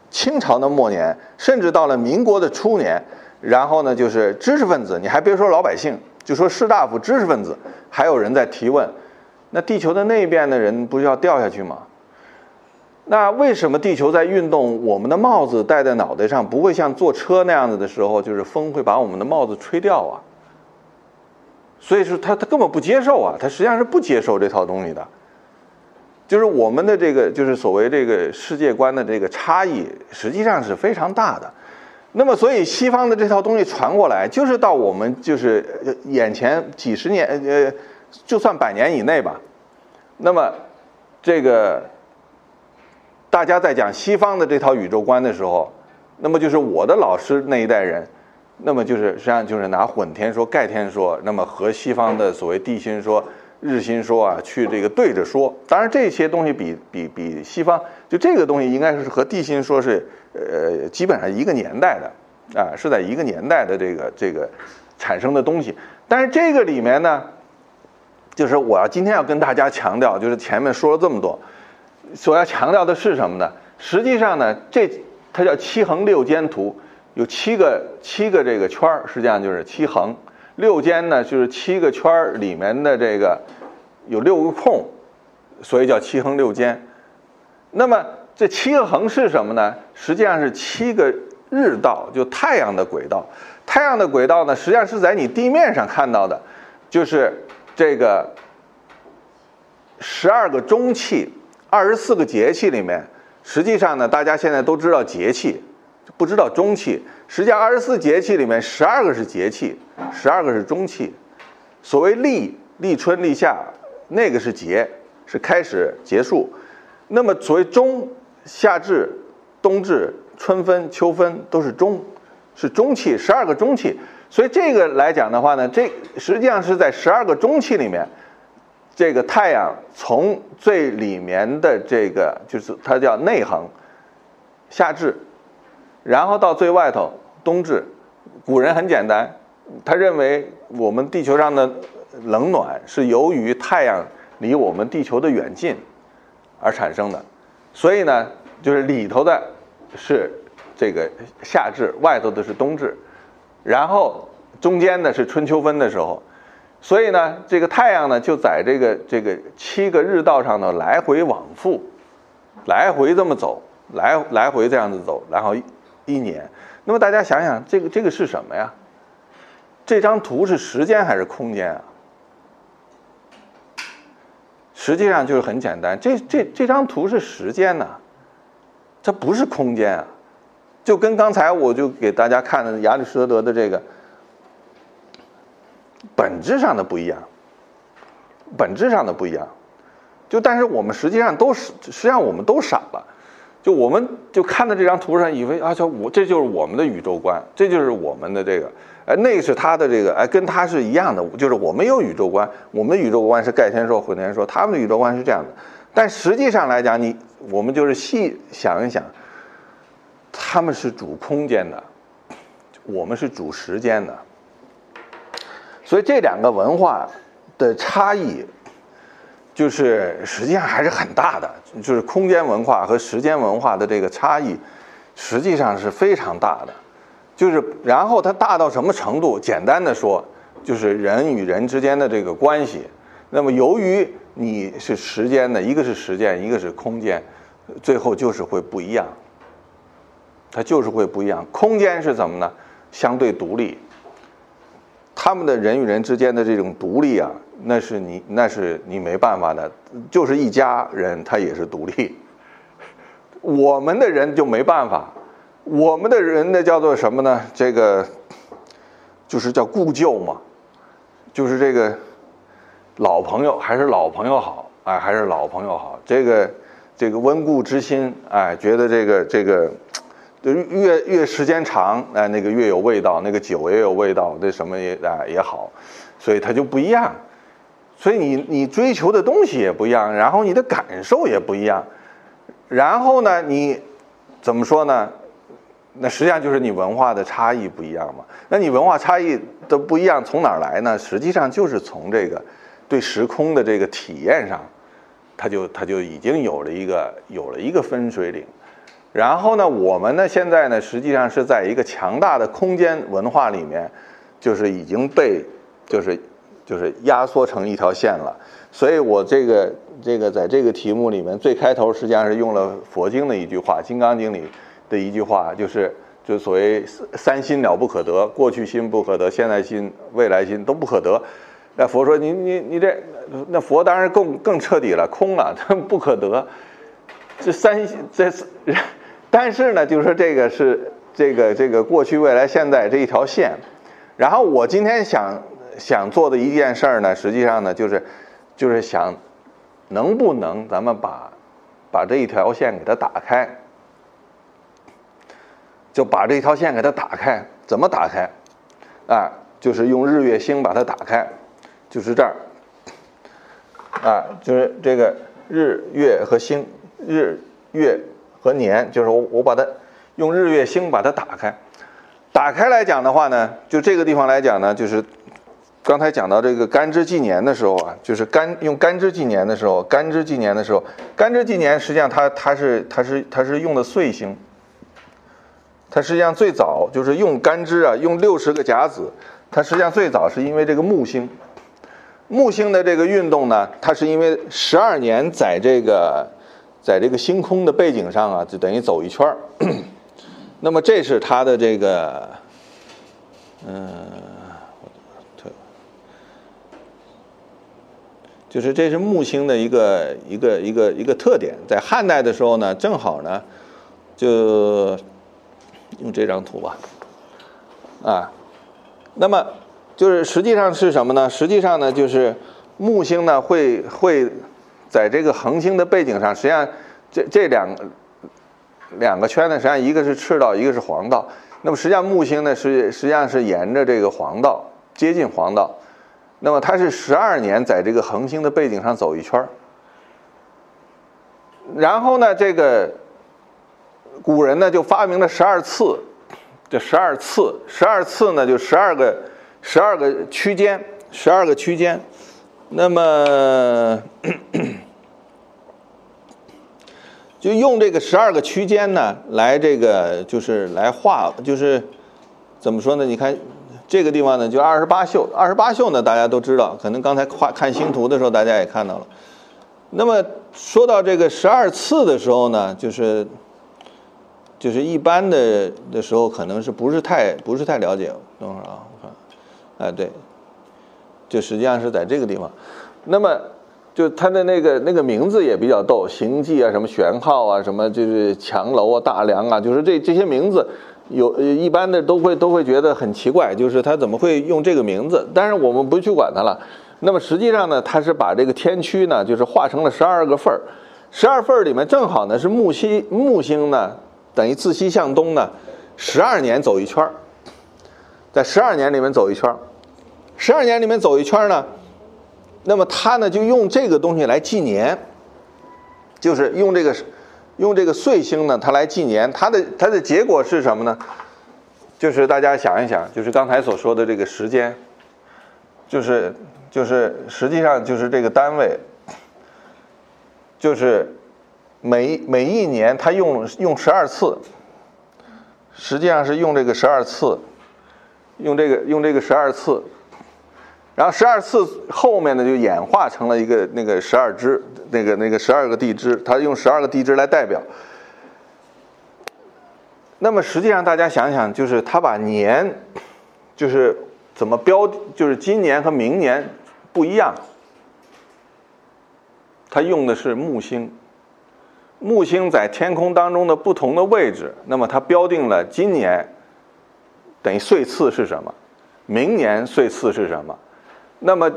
清朝的末年，甚至到了民国的初年。然后呢，就是知识分子，你还别说老百姓，就说士大夫、知识分子，还有人在提问：那地球的那边的人不是要掉下去吗？那为什么地球在运动？我们的帽子戴在脑袋上不会像坐车那样子的时候，就是风会把我们的帽子吹掉啊？所以说他他根本不接受啊，他实际上是不接受这套东西的。就是我们的这个，就是所谓这个世界观的这个差异，实际上是非常大的。那么，所以西方的这套东西传过来，就是到我们就是眼前几十年，呃，就算百年以内吧。那么，这个大家在讲西方的这套宇宙观的时候，那么就是我的老师那一代人，那么就是实际上就是拿混天说、盖天说，那么和西方的所谓地心说、日心说啊，去这个对着说。当然，这些东西比比比西方，就这个东西应该是和地心说是。呃，基本上一个年代的，啊，是在一个年代的这个这个产生的东西。但是这个里面呢，就是我要今天要跟大家强调，就是前面说了这么多，所要强调的是什么呢？实际上呢，这它叫七横六间图，有七个七个这个圈儿，实际上就是七横六间呢，就是七个圈儿里面的这个有六个空，所以叫七横六间。那么。这七个横是什么呢？实际上是七个日道，就太阳的轨道。太阳的轨道呢，实际上是在你地面上看到的，就是这个十二个中气、二十四个节气里面，实际上呢，大家现在都知道节气，不知道中气。实际上，二十四节气里面，十二个是节气，十二个是中气。所谓立、立春、立夏，那个是节，是开始、结束。那么所谓中。夏至、冬至、春分、秋分都是中，是中气，十二个中气。所以这个来讲的话呢，这实际上是在十二个中气里面，这个太阳从最里面的这个就是它叫内横，夏至，然后到最外头冬至。古人很简单，他认为我们地球上的冷暖是由于太阳离我们地球的远近而产生的。所以呢，就是里头的是这个夏至，外头的是冬至，然后中间呢是春秋分的时候，所以呢，这个太阳呢就在这个这个七个日道上呢来回往复，来回这么走，来来回这样子走，然后一年。那么大家想想，这个这个是什么呀？这张图是时间还是空间啊？实际上就是很简单，这这这张图是时间呐，它不是空间啊，就跟刚才我就给大家看的亚里士多德的这个本质上的不一样，本质上的不一样，就但是我们实际上都是实际上我们都傻了。就我们就看到这张图上，以为啊，就我这就是我们的宇宙观，这就是我们的这个，哎，那是他的这个，哎，跟他是一样的，就是我们有宇宙观，我们的宇宙观是盖天说、混天说，他们的宇宙观是这样的。但实际上来讲，你我们就是细想一想，他们是主空间的，我们是主时间的，所以这两个文化的差异，就是实际上还是很大的，就是空间文化和时间文化的这个差异，实际上是非常大的。就是然后它大到什么程度？简单的说，就是人与人之间的这个关系。那么由于你是时间的，一个是时间，一个是空间，最后就是会不一样。它就是会不一样。空间是怎么呢？相对独立。他们的人与人之间的这种独立啊，那是你那是你没办法的。就是一家人，他也是独立。我们的人就没办法。我们的人呢，叫做什么呢？这个就是叫故旧嘛，就是这个老朋友还是老朋友好，哎，还是老朋友好。这个这个温故知新，哎，觉得这个这个。越越时间长，哎，那个越有味道，那个酒也有味道，那什么也啊也好，所以它就不一样。所以你你追求的东西也不一样，然后你的感受也不一样，然后呢，你怎么说呢？那实际上就是你文化的差异不一样嘛。那你文化差异的不一样从哪儿来呢？实际上就是从这个对时空的这个体验上，它就它就已经有了一个有了一个分水岭。然后呢，我们呢现在呢，实际上是在一个强大的空间文化里面，就是已经被，就是就是压缩成一条线了。所以我这个这个在这个题目里面最开头实际上是用了佛经的一句话，《金刚经》里的一句话，就是就所谓三心了不可得，过去心不可得，现在心、未来心都不可得。那佛说你你你这，那佛当然更更彻底了，空了，他 不可得。这三这是。但是呢，就是说这个是这个这个过去、未来、现在这一条线。然后我今天想想做的一件事儿呢，实际上呢，就是就是想能不能咱们把把这一条线给它打开，就把这条线给它打开。怎么打开？啊，就是用日月星把它打开，就是这儿。啊，就是这个日月和星，日月。和年就是我我把它用日月星把它打开，打开来讲的话呢，就这个地方来讲呢，就是刚才讲到这个干支纪年的时候啊，就是干用干支纪年的时候，干支纪年的时候，干支纪年实际上它它是它是它是用的岁星，它实际上最早就是用干支啊，用六十个甲子，它实际上最早是因为这个木星，木星的这个运动呢，它是因为十二年在这个。在这个星空的背景上啊，就等于走一圈儿。那么这是它的这个，嗯，特，就是这是木星的一个一个一个一个特点。在汉代的时候呢，正好呢，就用这张图吧，啊，那么就是实际上是什么呢？实际上呢，就是木星呢会会。在这个恒星的背景上，实际上这这两两个圈呢，实际上一个是赤道，一个是黄道。那么实际上木星呢是实际上是沿着这个黄道接近黄道，那么它是十二年在这个恒星的背景上走一圈然后呢，这个古人呢就发明了十二次，这十二次，十二次呢就十二个十二个区间，十二个区间。那么，就用这个十二个区间呢，来这个就是来画，就是怎么说呢？你看这个地方呢，就二十八宿，二十八宿呢，大家都知道，可能刚才画看星图的时候，大家也看到了。那么说到这个十二次的时候呢，就是就是一般的的时候，可能是不是太不是太了解？等会儿啊，我看，哎，对。就实际上是在这个地方，那么就它的那个那个名字也比较逗，行迹啊，什么玄号啊，什么就是墙楼啊、大梁啊，就是这这些名字，有一般的都会都会觉得很奇怪，就是他怎么会用这个名字？但是我们不去管它了。那么实际上呢，它是把这个天区呢，就是划成了十二个份儿，十二份儿里面正好呢是木星木星呢，等于自西向东呢，十二年走一圈儿，在十二年里面走一圈儿。十二年里面走一圈儿呢，那么他呢就用这个东西来纪年，就是用这个用这个岁星呢，它来纪年。它的它的结果是什么呢？就是大家想一想，就是刚才所说的这个时间，就是就是实际上就是这个单位，就是每每一年他用用十二次，实际上是用这个十二次，用这个用这个十二次，然后十二次后面呢就演化成了一个那个十二支，那个那个十二个地支，他用十二个地支来代表。那么实际上大家想想，就是他把年，就是怎么标，就是今年和明年不一样。他用的是木星，木星在天空当中的不同的位置，那么它标定了今年等于岁次是什么，明年岁次是什么，那么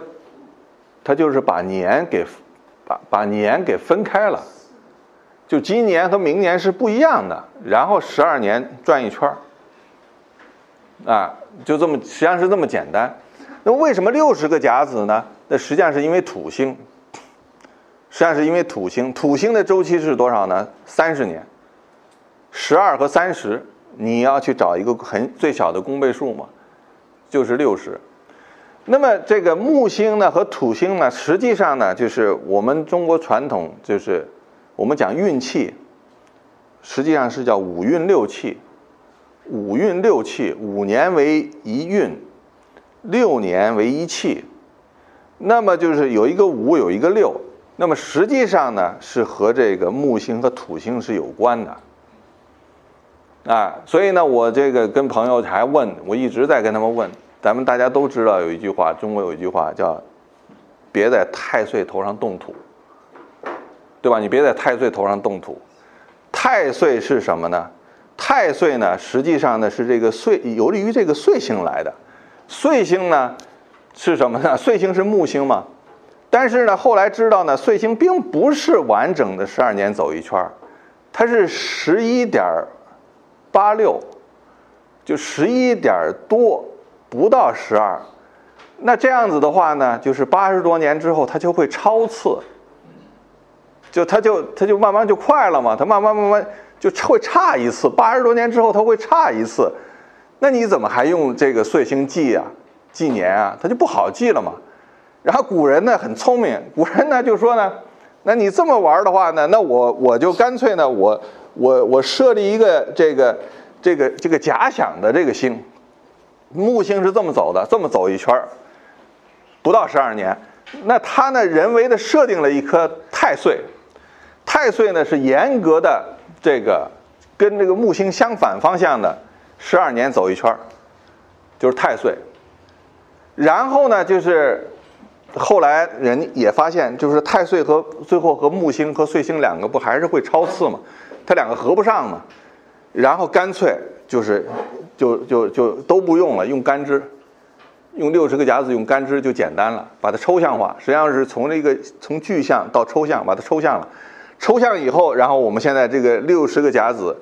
它就是把年给把把年给分开了，就今年和明年是不一样的，然后十二年转一圈儿，啊，就这么实际上是这么简单。那为什么六十个甲子呢？那实际上是因为土星。实际上是因为土星，土星的周期是多少呢？三十年，十二和三十，你要去找一个很最小的公倍数嘛，就是六十。那么这个木星呢和土星呢，实际上呢就是我们中国传统就是我们讲运气，实际上是叫五运六气，五运六气，五年为一运，六年为一气，那么就是有一个五，有一个六。那么实际上呢，是和这个木星和土星是有关的，啊，所以呢，我这个跟朋友还问，我一直在跟他们问，咱们大家都知道有一句话，中国有一句话叫“别在太岁头上动土”，对吧？你别在太岁头上动土。太岁是什么呢？太岁呢，实际上呢是这个岁，由于这个岁星来的。岁星呢是什么呢？岁星是木星嘛。但是呢，后来知道呢，岁星并不是完整的十二年走一圈儿，它是十一点八六，就十一点多，不到十二。那这样子的话呢，就是八十多年之后，它就会超次，就它就它就慢慢就快了嘛，它慢慢慢慢就会差一次。八十多年之后，它会差一次，那你怎么还用这个岁星记啊、纪年啊？它就不好记了嘛。然后古人呢很聪明，古人呢就说呢，那你这么玩的话呢，那我我就干脆呢，我我我设立一个这个这个这个假想的这个星，木星是这么走的，这么走一圈儿，不到十二年，那他呢人为的设定了一颗太岁，太岁呢是严格的这个跟这个木星相反方向的十二年走一圈儿，就是太岁，然后呢就是。后来人也发现，就是太岁和最后和木星和岁星两个不还是会超次嘛？它两个合不上嘛？然后干脆就是就就就都不用了，用干支，用六十个甲子用干支就简单了，把它抽象化。实际上是从这个从具象到抽象，把它抽象了。抽象以后，然后我们现在这个六十个甲子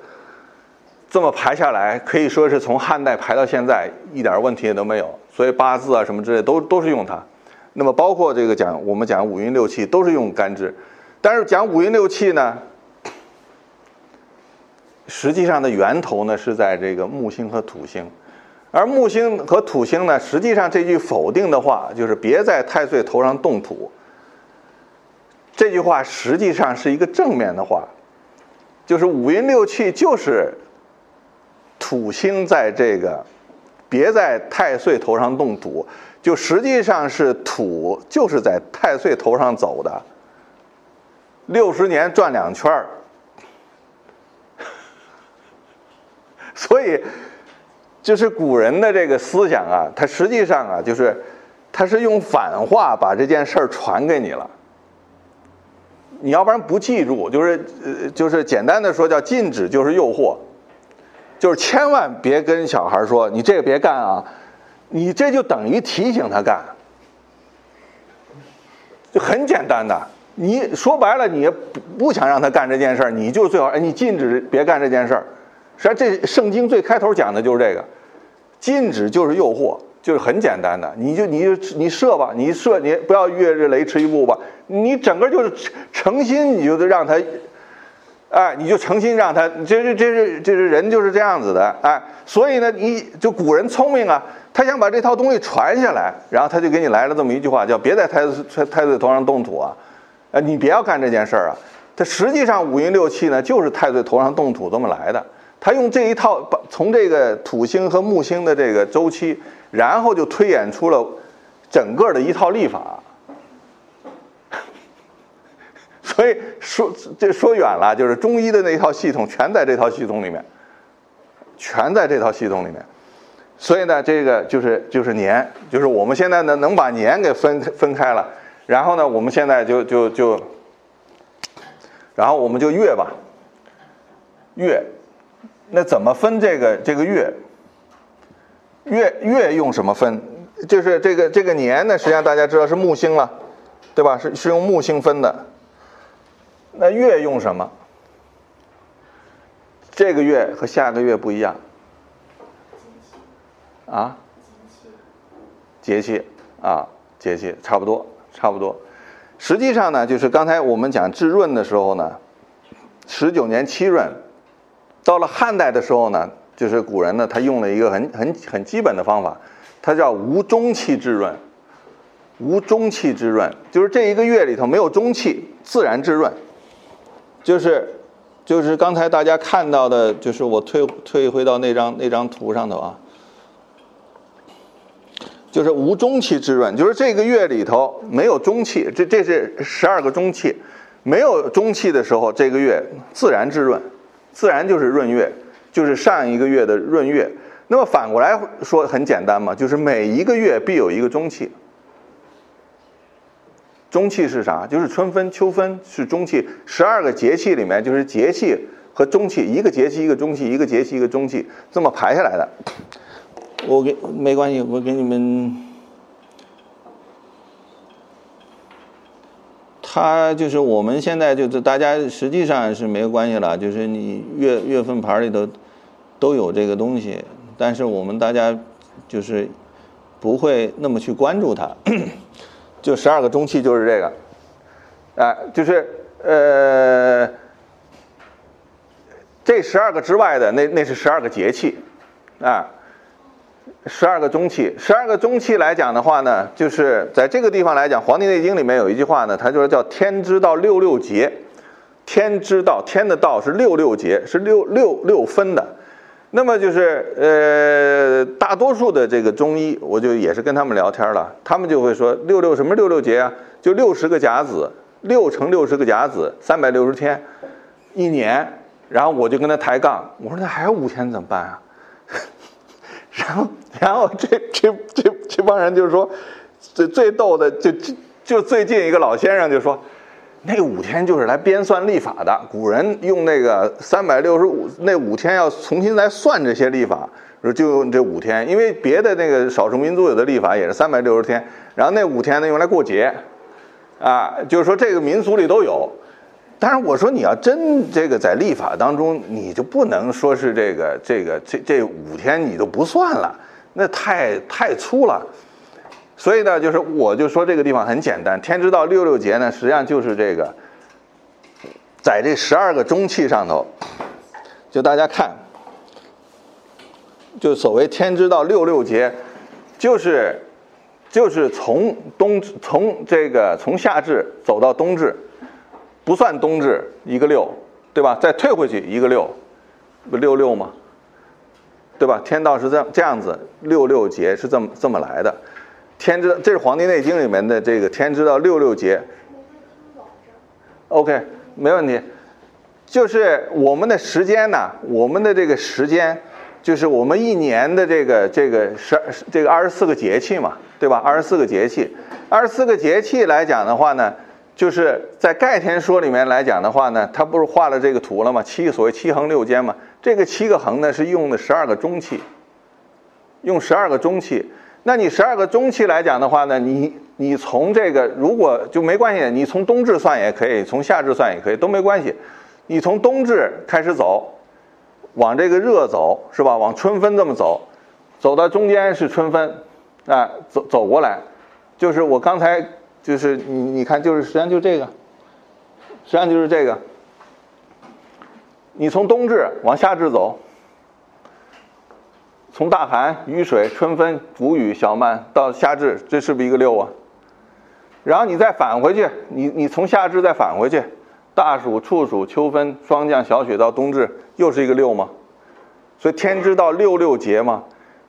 这么排下来，可以说是从汉代排到现在一点问题也都没有。所以八字啊什么之类都都是用它。那么包括这个讲我们讲五运六气都是用干支，但是讲五运六气呢，实际上的源头呢是在这个木星和土星，而木星和土星呢，实际上这句否定的话就是别在太岁头上动土，这句话实际上是一个正面的话，就是五运六气就是土星在这个别在太岁头上动土。就实际上是土就是在太岁头上走的，六十年转两圈儿，所以就是古人的这个思想啊，他实际上啊，就是他是用反话把这件事儿传给你了。你要不然不记住，就是呃，就是简单的说叫禁止就是诱惑，就是千万别跟小孩说你这个别干啊。你这就等于提醒他干，就很简单的。你说白了，你不不想让他干这件事儿，你就最好，你禁止别干这件事儿。实际上，这圣经最开头讲的就是这个，禁止就是诱惑，就是很简单的。你就你就你射吧，你射你不要越这雷池一步吧。你整个就是诚心，你就得让他。哎，你就诚心让他，这是这是这是人就是这样子的，哎，所以呢，你就古人聪明啊，他想把这套东西传下来，然后他就给你来了这么一句话，叫别在太太太岁头上动土啊，呃，你别要干这件事儿啊。它实际上五运六气呢，就是太岁头上动土这么来的。他用这一套把从这个土星和木星的这个周期，然后就推演出了整个的一套历法。所以说这说远了，就是中医的那一套系统全在这套系统里面，全在这套系统里面。所以呢，这个就是就是年，就是我们现在呢能把年给分分开了，然后呢，我们现在就就就，然后我们就月吧，月，那怎么分这个这个月？月月用什么分？就是这个这个年呢，实际上大家知道是木星了，对吧？是是用木星分的。那月用什么？这个月和下个月不一样。啊？节气节气啊，节气差不多，差不多。实际上呢，就是刚才我们讲至润的时候呢，十九年七润，到了汉代的时候呢，就是古人呢，他用了一个很很很基本的方法，它叫无中气至润。无中气至润，就是这一个月里头没有中气，自然至润。就是就是刚才大家看到的，就是我退退回到那张那张图上头啊。就是无中气之闰，就是这个月里头没有中气，这这是十二个中气，没有中气的时候，这个月自然之闰，自然就是闰月，就是上一个月的闰月。那么反过来说很简单嘛，就是每一个月必有一个中气。中气是啥？就是春分、秋分是中气，十二个节气里面就是节气和中气，一个节气一个中气，一个节气一个中气，这么排下来的。我给没关系，我给你们，他就是我们现在就是大家实际上是没有关系了，就是你月月份牌里头都有这个东西，但是我们大家就是不会那么去关注它。就十二个中气就是这个，啊，就是呃，这十二个之外的那那是十二个节气，啊。十二个中气，十二个中气来讲的话呢，就是在这个地方来讲，《黄帝内经》里面有一句话呢，它就是叫“天之道六六节”。天之道，天的道是六六节，是六六六分的。那么就是呃，大多数的这个中医，我就也是跟他们聊天了，他们就会说六六什么六六节啊？就六十个甲子，六乘六十个甲子，三百六十天，一年。然后我就跟他抬杠，我说那还有五天怎么办啊？然后，然后这这这这帮人就是说，最最逗的就就最近一个老先生就说，那五天就是来编算历法的。古人用那个三百六十五那五天要重新来算这些历法，就用这五天，因为别的那个少数民族有的历法也是三百六十天，然后那五天呢用来过节，啊，就是说这个民俗里都有。但是我说你要真这个在立法当中，你就不能说是这个这个这这五天你都不算了，那太太粗了。所以呢，就是我就说这个地方很简单，天之道六六节呢，实际上就是这个，在这十二个中气上头，就大家看，就所谓天之道六六节，就是就是从冬从这个从夏至走到冬至。不算冬至一个六，对吧？再退回去一个六，不六六吗？对吧？天道是这这样子，六六节是这么这么来的。天知道，这是《黄帝内经》里面的这个天知道六六节。OK，没问题。就是我们的时间呢，我们的这个时间，就是我们一年的这个这个十这个二十四个节气嘛，对吧？二十四个节气，二十四个节气来讲的话呢。就是在盖天说里面来讲的话呢，他不是画了这个图了吗？七所谓七横六间嘛，这个七个横呢是用的十二个中气，用十二个中气。那你十二个中气来讲的话呢，你你从这个如果就没关系，你从冬至算也可以，从夏至算也可以，都没关系。你从冬至开始走，往这个热走是吧？往春分这么走，走到中间是春分，啊，走走过来，就是我刚才。就是你你看，就是实际上就这个，实际上就是这个。你从冬至往夏至走，从大寒、雨水、春分、谷雨、小满到夏至，这是不是一个六啊？然后你再返回去，你你从夏至再返回去，大暑、处暑、秋分、霜降、小雪到冬至，又是一个六吗？所以天之道六六节嘛，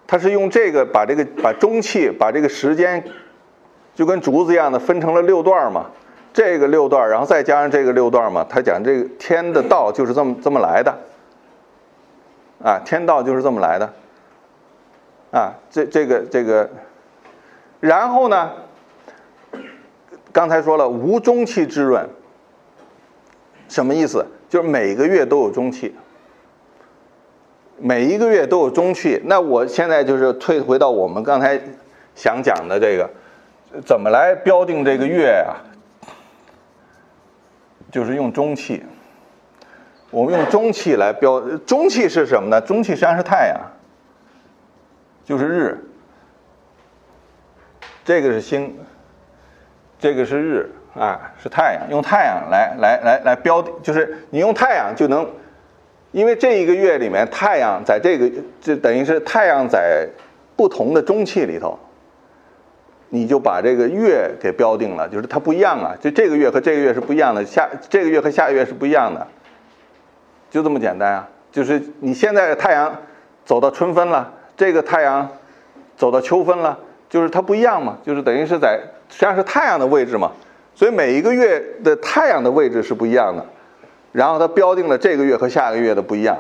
它是用这个把这个把中气把这个时间，就跟竹子一样的分成了六段嘛。这个六段，然后再加上这个六段嘛，他讲这个天的道就是这么这么来的，啊，天道就是这么来的，啊，这这个这个，然后呢，刚才说了无中气之润，什么意思？就是每个月都有中气，每一个月都有中气。那我现在就是退回到我们刚才想讲的这个，怎么来标定这个月啊？就是用中气，我们用中气来标，中气是什么呢？中气实际上是太阳，就是日，这个是星，这个是日啊，是太阳，用太阳来来来来标，就是你用太阳就能，因为这一个月里面太阳在这个，就等于是太阳在不同的中气里头。你就把这个月给标定了，就是它不一样啊，就这个月和这个月是不一样的，下这个月和下个月是不一样的，就这么简单啊。就是你现在的太阳走到春分了，这个太阳走到秋分了，就是它不一样嘛，就是等于是在实际上是太阳的位置嘛，所以每一个月的太阳的位置是不一样的，然后它标定了这个月和下个月的不一样，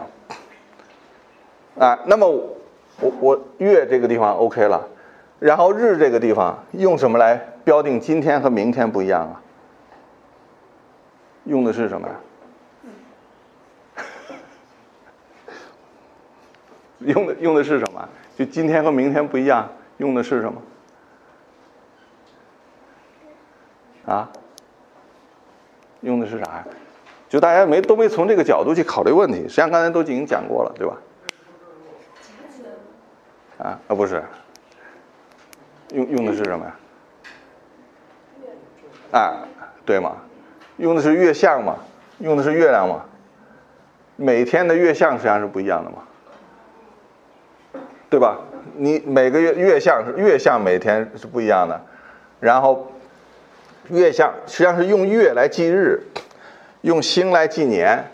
啊，那么我我月这个地方 OK 了。然后日这个地方用什么来标定今天和明天不一样啊？用的是什么呀？用的用的是什么？就今天和明天不一样，用的是什么？啊？用的是啥呀？就大家没都没从这个角度去考虑问题，实际上刚才都已经讲过了，对吧？啊啊不是。用用的是什么呀？啊，对吗？用的是月相嘛？用的是月亮嘛？每天的月相实际上是不一样的嘛？对吧？你每个月月相是月相每天是不一样的，然后月相实际上是用月来记日，用星来记年，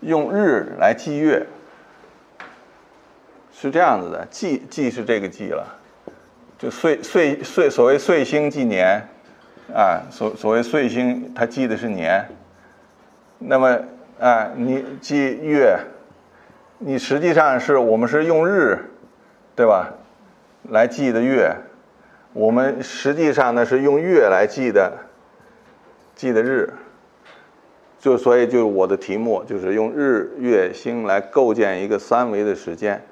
用日来记月，是这样子的。记记是这个记了。就岁岁岁，所谓岁星纪年，啊，所所谓岁星，它记的是年。那么，啊，你记月，你实际上是我们是用日，对吧？来记的月，我们实际上呢是用月来记的，记的日。就所以就我的题目就是用日月星来构建一个三维的时间，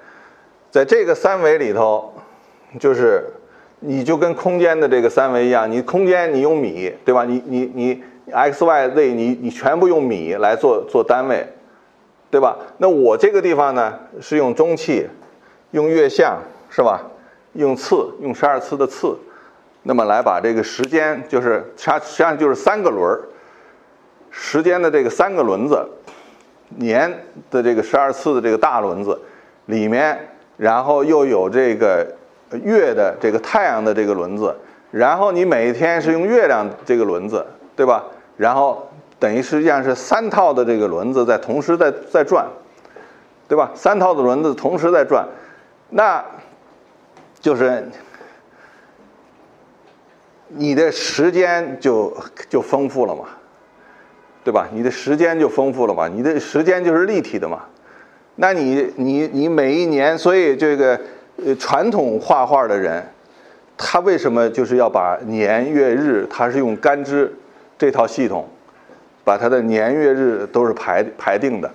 在这个三维里头，就是。你就跟空间的这个三维一样，你空间你用米，对吧？你你你 x y z 你你全部用米来做做单位，对吧？那我这个地方呢是用中气，用月相是吧？用次，用十二次的次，那么来把这个时间就是它实际上就是三个轮儿，时间的这个三个轮子，年的这个十二次的这个大轮子里面，然后又有这个。月的这个太阳的这个轮子，然后你每一天是用月亮这个轮子，对吧？然后等于实际上是三套的这个轮子在同时在在转，对吧？三套的轮子同时在转，那就是你的时间就就丰富了嘛，对吧？你的时间就丰富了嘛，你的时间就是立体的嘛。那你你你每一年，所以这个。呃，传统画画的人，他为什么就是要把年月日？他是用干支这套系统，把他的年月日都是排排定的。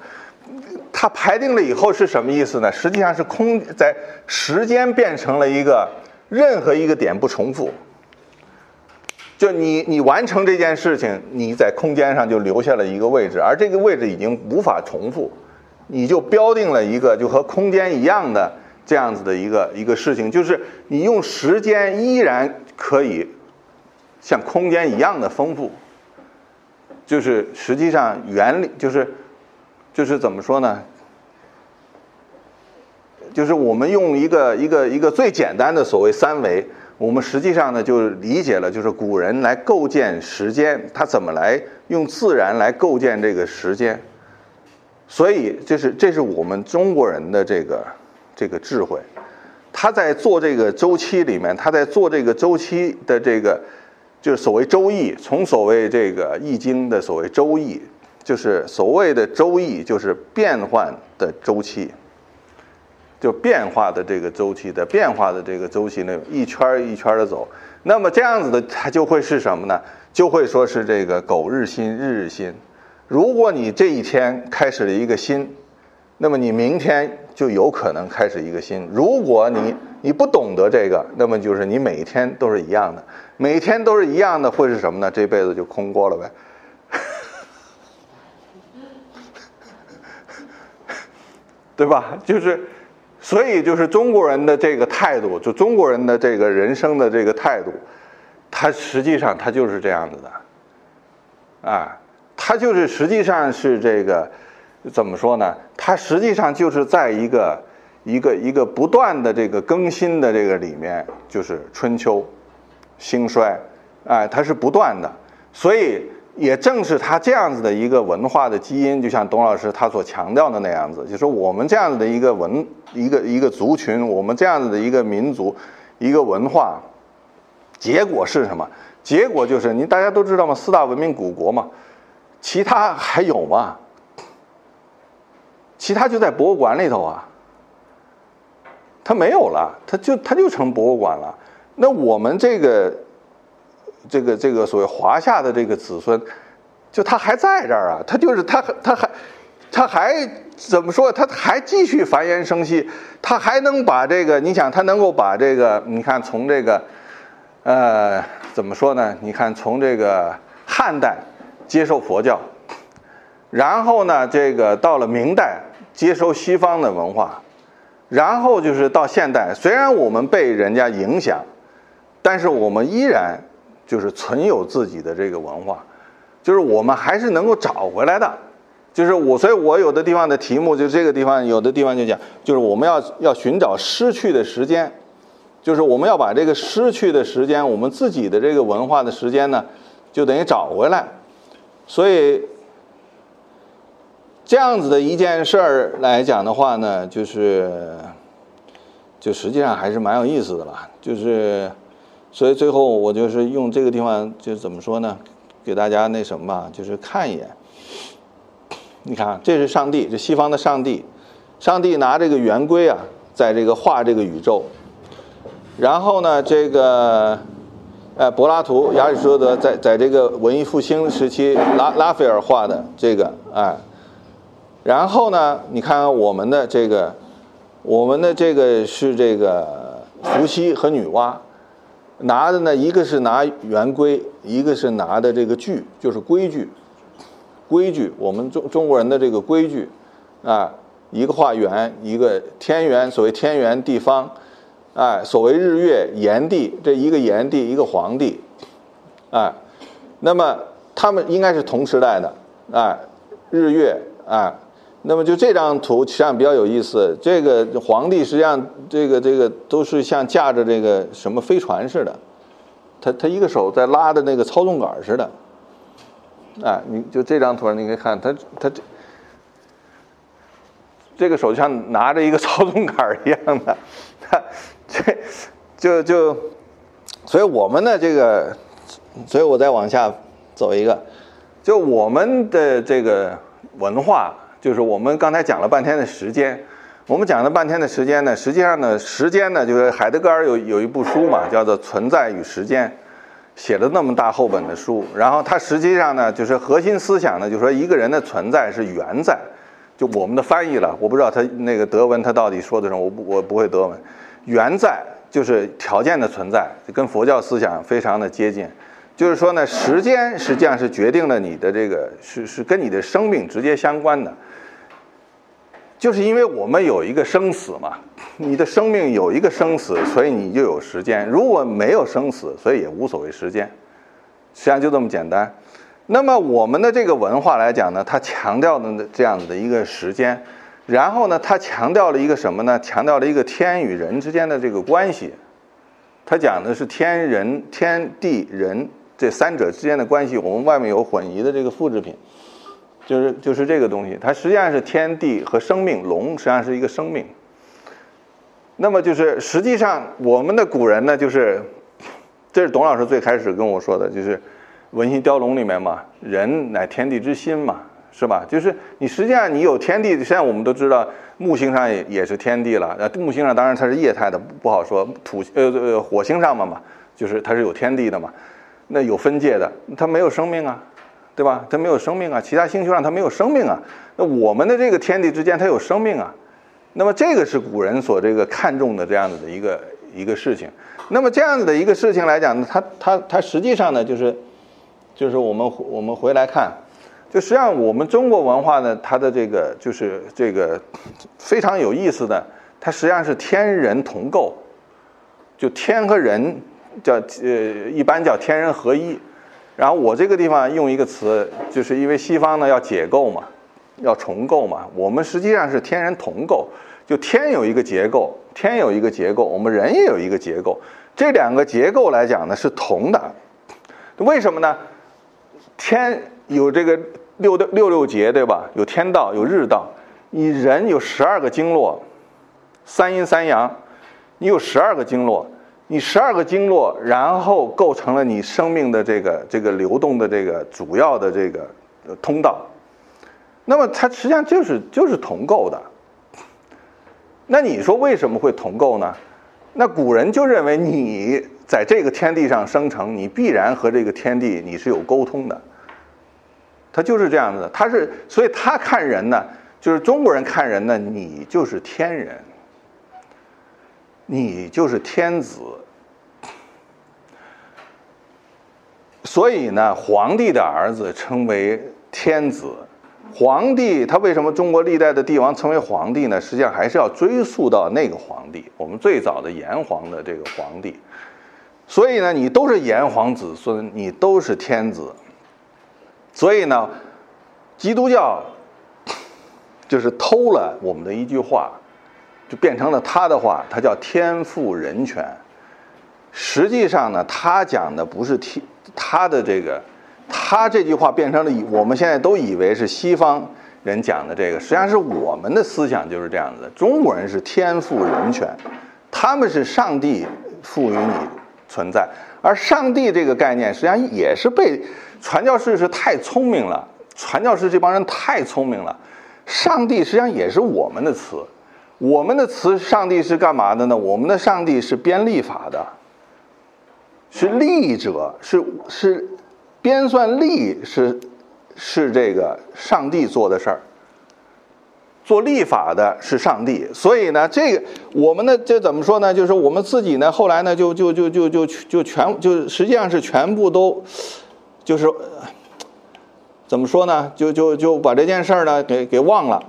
他排定了以后是什么意思呢？实际上是空在时间变成了一个任何一个点不重复。就你你完成这件事情，你在空间上就留下了一个位置，而这个位置已经无法重复，你就标定了一个就和空间一样的。这样子的一个一个事情，就是你用时间依然可以像空间一样的丰富，就是实际上原理就是就是怎么说呢？就是我们用一个一个一个最简单的所谓三维，我们实际上呢就理解了，就是古人来构建时间，他怎么来用自然来构建这个时间。所以这是这是我们中国人的这个这个智慧。他在做这个周期里面，他在做这个周期的这个，就是所谓周易，从所谓这个易经的所谓周易，就是所谓的周易，就是变换的周期，就变化的这个周期的变化的这个周期呢，一圈一圈的走。那么这样子的，它就会是什么呢？就会说是这个苟日新，日日新。如果你这一天开始了一个新，那么你明天就有可能开始一个新。如果你你不懂得这个，那么就是你每天都是一样的，每天都是一样的，会是什么呢？这辈子就空过了呗，对吧？就是，所以就是中国人的这个态度，就中国人的这个人生的这个态度，他实际上他就是这样子的，啊。它就是实际上是这个，怎么说呢？它实际上就是在一个一个一个不断的这个更新的这个里面，就是春秋兴衰，哎，它是不断的。所以也正是它这样子的一个文化的基因，就像董老师他所强调的那样子，就是我们这样子的一个文一个一个族群，我们这样子的一个民族一个文化，结果是什么？结果就是你大家都知道吗？四大文明古国嘛。其他还有吗？其他就在博物馆里头啊，它没有了，它就它就成博物馆了。那我们这个这个这个所谓华夏的这个子孙，就他还在这儿啊，他就是他他还他还怎么说？他还继续繁衍生息，他还能把这个，你想他能够把这个，你看从这个呃怎么说呢？你看从这个汉代。接受佛教，然后呢，这个到了明代接收西方的文化，然后就是到现代，虽然我们被人家影响，但是我们依然就是存有自己的这个文化，就是我们还是能够找回来的。就是我，所以我有的地方的题目就这个地方，有的地方就讲，就是我们要要寻找失去的时间，就是我们要把这个失去的时间，我们自己的这个文化的时间呢，就等于找回来。所以，这样子的一件事儿来讲的话呢，就是，就实际上还是蛮有意思的了。就是，所以最后我就是用这个地方，就怎么说呢？给大家那什么吧，就是看一眼。你看，这是上帝，这西方的上帝，上帝拿这个圆规啊，在这个画这个宇宙。然后呢，这个。哎，柏拉图、亚里士多德在在这个文艺复兴时期，拉拉斐尔画的这个，哎，然后呢，你看我们的这个，我们的这个是这个伏羲和女娲拿的呢，一个是拿圆规，一个是拿的这个矩，就是规矩，规矩，我们中中国人的这个规矩，啊，一个画圆，一个天圆，所谓天圆地方。哎，所谓日月炎帝，这一个炎帝，一个黄帝，哎，那么他们应该是同时代的，哎，日月，哎，那么就这张图实际上比较有意思，这个皇帝实际上这个这个都是像驾着这个什么飞船似的，他他一个手在拉的那个操纵杆似的，哎，你就这张图你可以看他他这这个手像拿着一个操纵杆一样的，他。这就就，所以我们的这个，所以我再往下走一个，就我们的这个文化，就是我们刚才讲了半天的时间，我们讲了半天的时间呢，实际上呢，时间呢，就是海德格尔有有一部书嘛，叫做《存在与时间》，写了那么大厚本的书，然后它实际上呢，就是核心思想呢，就是说一个人的存在是原在，就我们的翻译了，我不知道他那个德文他到底说的什么，我不我不会德文。原在就是条件的存在，跟佛教思想非常的接近。就是说呢，时间实际上是决定了你的这个是是跟你的生命直接相关的。就是因为我们有一个生死嘛，你的生命有一个生死，所以你就有时间。如果没有生死，所以也无所谓时间。实际上就这么简单。那么我们的这个文化来讲呢，它强调的这样子的一个时间。然后呢，它强调了一个什么呢？强调了一个天与人之间的这个关系，它讲的是天人、天地人这三者之间的关系。我们外面有混移的这个复制品，就是就是这个东西。它实际上是天地和生命，龙实际上是一个生命。那么就是实际上我们的古人呢，就是这是董老师最开始跟我说的，就是《文心雕龙》里面嘛，人乃天地之心嘛，是吧？就是你实际上你有天地，现在我们都知道木星上也也是天地了。呃，木星上当然它是液态的，不好说。土呃呃火星上嘛嘛，就是它是有天地的嘛，那有分界的，它没有生命啊，对吧？它没有生命啊，其他星球上它没有生命啊。那我们的这个天地之间它有生命啊。那么这个是古人所这个看重的这样子的一个一个事情。那么这样子的一个事情来讲呢，它它它实际上呢，就是就是我们我们回来看，就实际上我们中国文化呢，它的这个就是这个非常有意思的，它实际上是天人同构，就天和人叫呃一般叫天人合一。然后我这个地方用一个词，就是因为西方呢要解构嘛，要重构嘛，我们实际上是天人同构。就天有一个结构，天有一个结构，我们人也有一个结构，这两个结构来讲呢是同的，为什么呢？天有这个六六六六节，对吧？有天道，有日道。你人有十二个经络，三阴三阳，你有十二个经络，你十二个经络，然后构成了你生命的这个这个流动的这个主要的这个通道。那么它实际上就是就是同构的。那你说为什么会同构呢？那古人就认为你在这个天地上生成，你必然和这个天地你是有沟通的。他就是这样子的，他是所以他看人呢，就是中国人看人呢，你就是天人，你就是天子。所以呢，皇帝的儿子称为天子。皇帝他为什么中国历代的帝王称为皇帝呢？实际上还是要追溯到那个皇帝，我们最早的炎黄的这个皇帝。所以呢，你都是炎黄子孙，你都是天子。所以呢，基督教就是偷了我们的一句话，就变成了他的话，他叫天赋人权。实际上呢，他讲的不是天，他的这个。他这句话变成了以我们现在都以为是西方人讲的这个，实际上是我们的思想就是这样子的。中国人是天赋人权，他们是上帝赋予你存在，而上帝这个概念实际上也是被传教士是太聪明了，传教士这帮人太聪明了。上帝实际上也是我们的词，我们的词上帝是干嘛的呢？我们的上帝是编立法的，是立者，是是。编算历是是这个上帝做的事儿，做立法的是上帝，所以呢，这个我们的这怎么说呢？就是我们自己呢，后来呢，就就就就就就全就实际上是全部都就是怎么说呢？就就就把这件事儿呢给给忘了，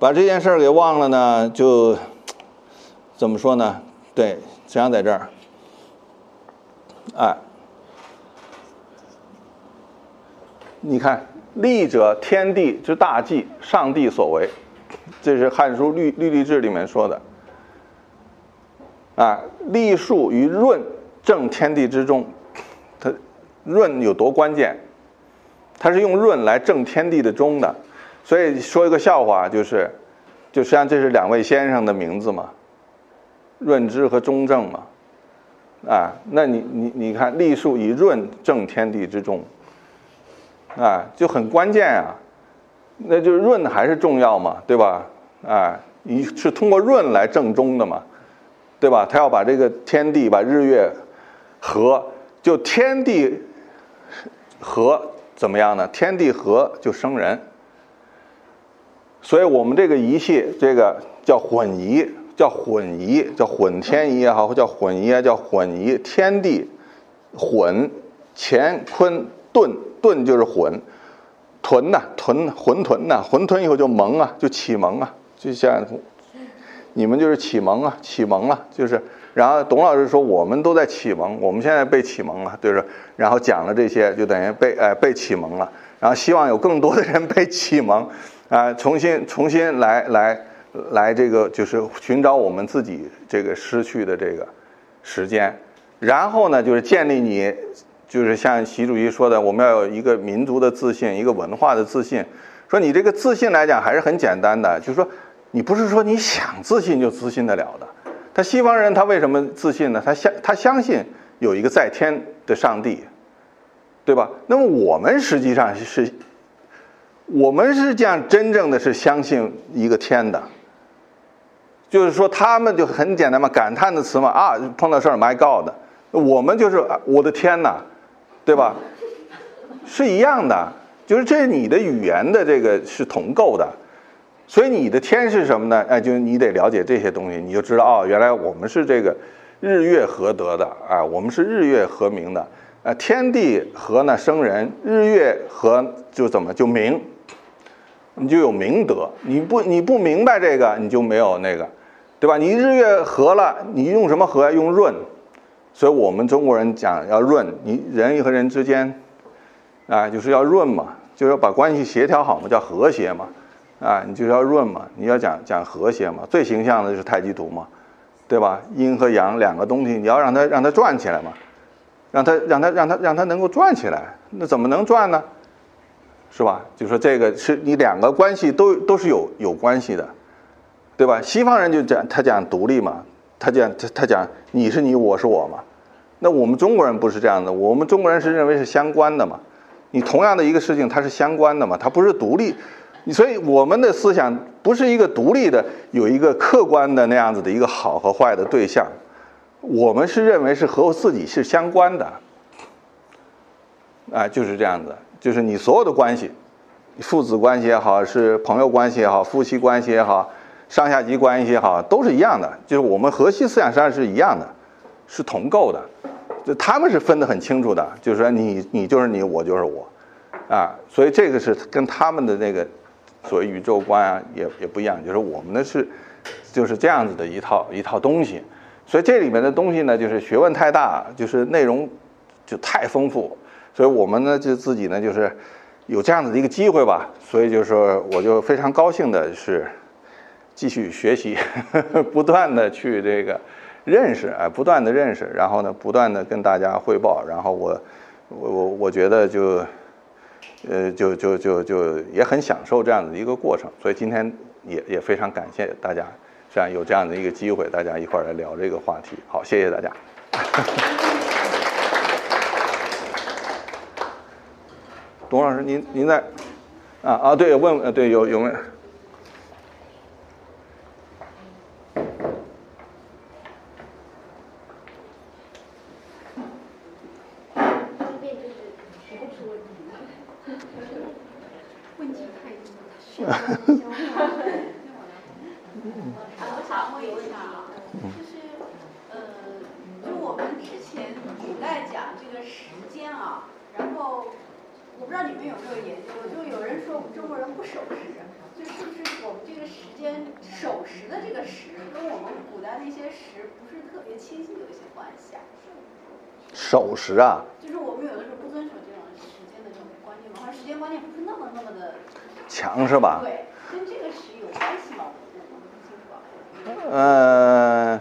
把这件事儿给忘了呢，就怎么说呢？对，实际上在这儿，哎。你看，立者天地之大计，上帝所为，这是《汉书·律律历志》里面说的。啊，立树于润，正天地之中。它润有多关键？它是用润来正天地的中的。所以说一个笑话，就是，就实际上这是两位先生的名字嘛，润之和中正嘛。啊，那你你你看，立树以润正天地之中。啊，就很关键啊，那就润还是重要嘛，对吧？啊，你是通过润来正中的嘛，对吧？他要把这个天地把日月合，就天地合怎么样呢？天地合就生人，所以我们这个仪器这个叫混仪，叫混仪，叫混天仪也好，或叫混仪啊，叫混仪，天地混乾坤遁。遁就是混，屯呐，屯混沌呐，混沌以后就蒙啊，就启蒙啊，就像你们就是启蒙啊，启蒙了，就是。然后董老师说我们都在启蒙，我们现在被启蒙了，就是。然后讲了这些，就等于被哎被启蒙了。然后希望有更多的人被启蒙，啊，重新重新来来来这个就是寻找我们自己这个失去的这个时间。然后呢，就是建立你，就是像习主席说的，我们要有一个民族的自信，一个文化的自信。说你这个自信来讲还是很简单的，就是说你不是说你想自信就自信得了的。他西方人他为什么自信呢？他相他相信有一个在天的上帝，对吧？那么我们实际上是，我们是这样真正的是相信一个天的。就是说他们就很简单嘛，感叹的词嘛啊，碰到事儿 My God，我们就是我的天呐，对吧？是一样的，就是这你的语言的这个是同构的。所以你的天是什么呢？哎，就你得了解这些东西，你就知道哦，原来我们是这个日月合德的啊，我们是日月合明的啊，天地合呢生人，日月合就怎么就明，你就有明德。你不你不明白这个，你就没有那个，对吧？你日月合了，你用什么合？用润。所以我们中国人讲要润，你人和人之间啊，就是要润嘛，就是要把关系协调好嘛，叫和谐嘛。啊，你就要润嘛，你要讲讲和谐嘛，最形象的就是太极图嘛，对吧？阴和阳两个东西，你要让它让它转起来嘛，让它让它让它让它能够转起来，那怎么能转呢？是吧？就说这个是你两个关系都都是有有关系的，对吧？西方人就讲他讲独立嘛，他讲他他讲你是你我是我嘛，那我们中国人不是这样的，我们中国人是认为是相关的嘛，你同样的一个事情它是相关的嘛，它不是独立。所以我们的思想不是一个独立的，有一个客观的那样子的一个好和坏的对象，我们是认为是和自己是相关的，啊，就是这样子，就是你所有的关系，父子关系也好，是朋友关系也好，夫妻关系也好，上下级关系也好，都是一样的，就是我们核心思想实际上是一样的，是同构的，就他们是分得很清楚的，就是说你你就是你，我就是我，啊，所以这个是跟他们的那个。所谓宇宙观啊，也也不一样，就是我们的是就是这样子的一套一套东西，所以这里面的东西呢，就是学问太大，就是内容就太丰富，所以我们呢就自己呢就是有这样子的一个机会吧，所以就是说我就非常高兴的是继续学习，不断的去这个认识，哎，不断的认识，然后呢不断的跟大家汇报，然后我我我我觉得就。呃，就就就就也很享受这样的一个过程，所以今天也也非常感谢大家，这样有这样的一个机会，大家一块儿来聊这个话题。好，谢谢大家。董老师，您您在？啊啊，对，问呃，对，有有没？时啊，就是我们有的时候不遵守这种时间的这种观念嘛，或者时间观念不是那么那么的强，是吧？对，跟这个时有关系吗？我不清楚。呃，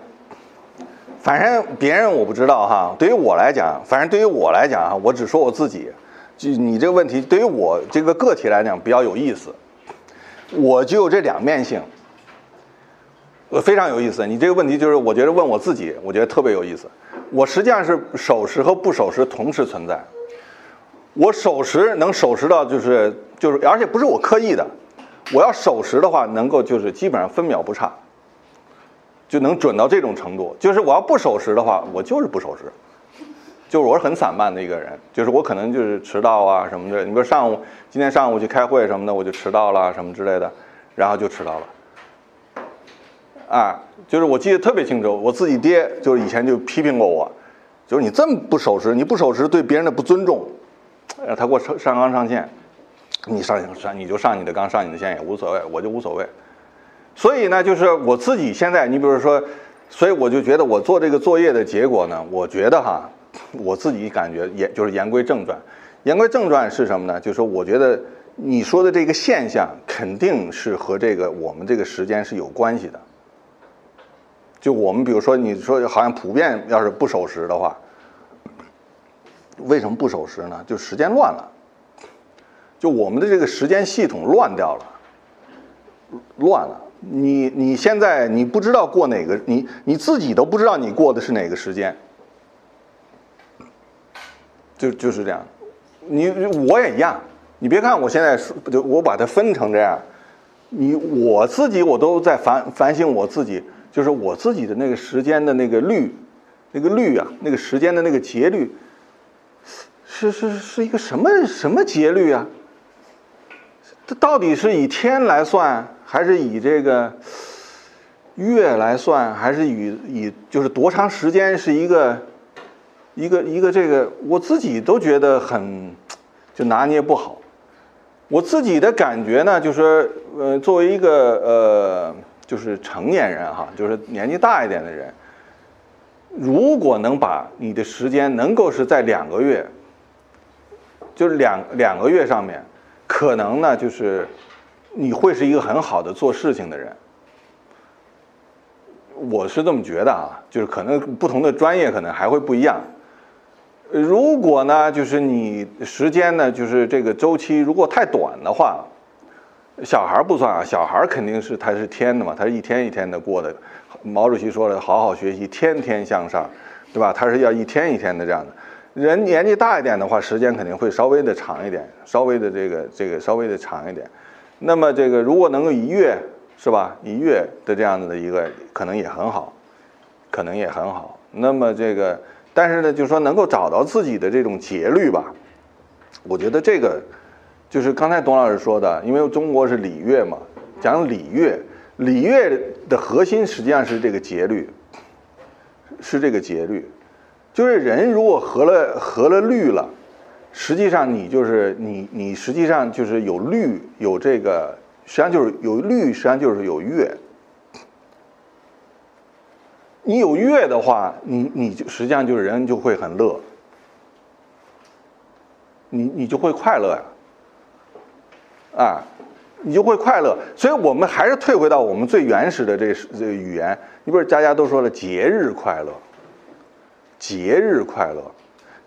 反正别人我不知道哈。对于我来讲，反正对于我来讲啊，我只说我自己。就你这个问题，对于我这个个体来讲比较有意思。我就有这两面性，我非常有意思。你这个问题就是，我觉得问我自己，我觉得特别有意思。我实际上是守时和不守时同时存在。我守时能守时到就是就是，而且不是我刻意的。我要守时的话，能够就是基本上分秒不差，就能准到这种程度。就是我要不守时的话，我就是不守时，就是我是很散漫的一个人。就是我可能就是迟到啊什么的。你比如上午今天上午去开会什么的，我就迟到了什么之类的，然后就迟到了。啊，就是我记得特别清楚，我自己爹就是以前就批评过我，就是你这么不守时，你不守时对别人的不尊重，呃，他给我上上纲上线，你上上你就上你的纲上你的线也无所谓，我就无所谓。所以呢，就是我自己现在，你比如说，所以我就觉得我做这个作业的结果呢，我觉得哈，我自己感觉也就是言归正传，言归正传是什么呢？就是说我觉得你说的这个现象肯定是和这个我们这个时间是有关系的。就我们比如说，你说好像普遍要是不守时的话，为什么不守时呢？就时间乱了，就我们的这个时间系统乱掉了，乱了。你你现在你不知道过哪个，你你自己都不知道你过的是哪个时间，就就是这样。你我也一样，你别看我现在是就我把它分成这样，你我自己我都在反反省我自己，就是我自己的那个时间的那个律，那个律啊，那个时间的那个节律，是是是一个什么什么节律啊？它到底是以天来算？还是以这个月来算，还是以以就是多长时间是一个一个一个这个，我自己都觉得很就拿捏不好。我自己的感觉呢，就是呃，作为一个呃，就是成年人哈，就是年纪大一点的人，如果能把你的时间能够是在两个月，就是两两个月上面，可能呢就是。你会是一个很好的做事情的人，我是这么觉得啊，就是可能不同的专业可能还会不一样。如果呢，就是你时间呢，就是这个周期如果太短的话，小孩不算啊，小孩肯定是他是天的嘛，他是一天一天的过的。毛主席说了，好好学习，天天向上，对吧？他是要一天一天的这样的。人年纪大一点的话，时间肯定会稍微的长一点，稍微的这个这个稍微的长一点。那么这个如果能够一月是吧？一月的这样子的一个可能也很好，可能也很好。那么这个，但是呢，就是说能够找到自己的这种节律吧。我觉得这个就是刚才董老师说的，因为中国是礼乐嘛，讲礼乐，礼乐的核心实际上是这个节律，是这个节律，就是人如果合了合了律了。实际上，你就是你，你实际上就是有律，有这个，实际上就是有律，实际上就是有乐。你有乐的话，你你就实际上就是人就会很乐，你你就会快乐呀，啊你就会快乐。所以我们还是退回到我们最原始的这这个语言。你比如家家都说了节日快乐，节日快乐。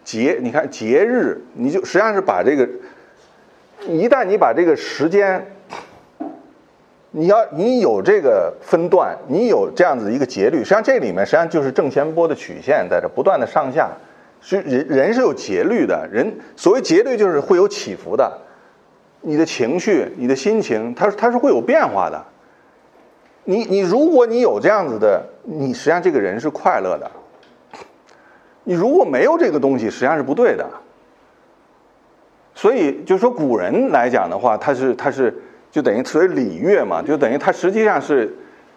节，你看节日，你就实际上是把这个，一旦你把这个时间，你要你有这个分段，你有这样子一个节律，实际上这里面实际上就是正弦波的曲线在这不断的上下，是人人是有节律的，人所谓节律就是会有起伏的，你的情绪、你的心情，它它是会有变化的，你你如果你有这样子的，你实际上这个人是快乐的。你如果没有这个东西，实际上是不对的。所以，就说古人来讲的话，他是他是就等于所谓礼乐嘛，就等于他实际上是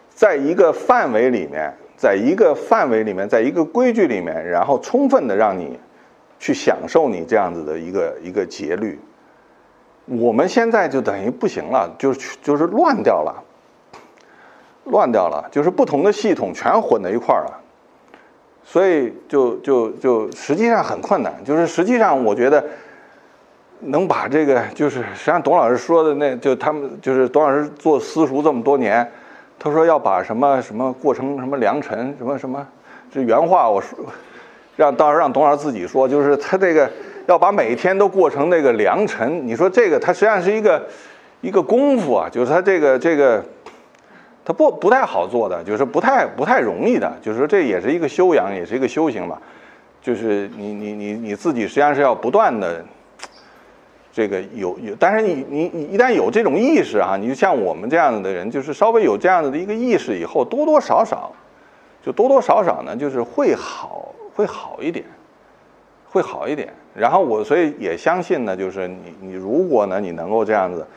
在一个范围里面，在一个范围里面，在一个规矩里面，然后充分的让你去享受你这样子的一个一个节律。我们现在就等于不行了，就是就是乱掉了，乱掉了，就是不同的系统全混在一块儿了。所以就就就实际上很困难，就是实际上我觉得能把这个就是实际上董老师说的那就他们就是董老师做私塾这么多年，他说要把什么什么过成什么良辰什么什么，这原话我说让到时候让董老师自己说，就是他这个要把每一天都过成那个良辰，你说这个他实际上是一个一个功夫啊，就是他这个这个。它不不太好做的，就是不太不太容易的，就是说这也是一个修养，也是一个修行吧。就是你你你你自己实际上是要不断的，这个有有，但是你你你一旦有这种意识哈，你就像我们这样子的人，就是稍微有这样子的一个意识以后，多多少少，就多多少少呢，就是会好会好一点，会好一点。然后我所以也相信呢，就是你你如果呢你能够这样子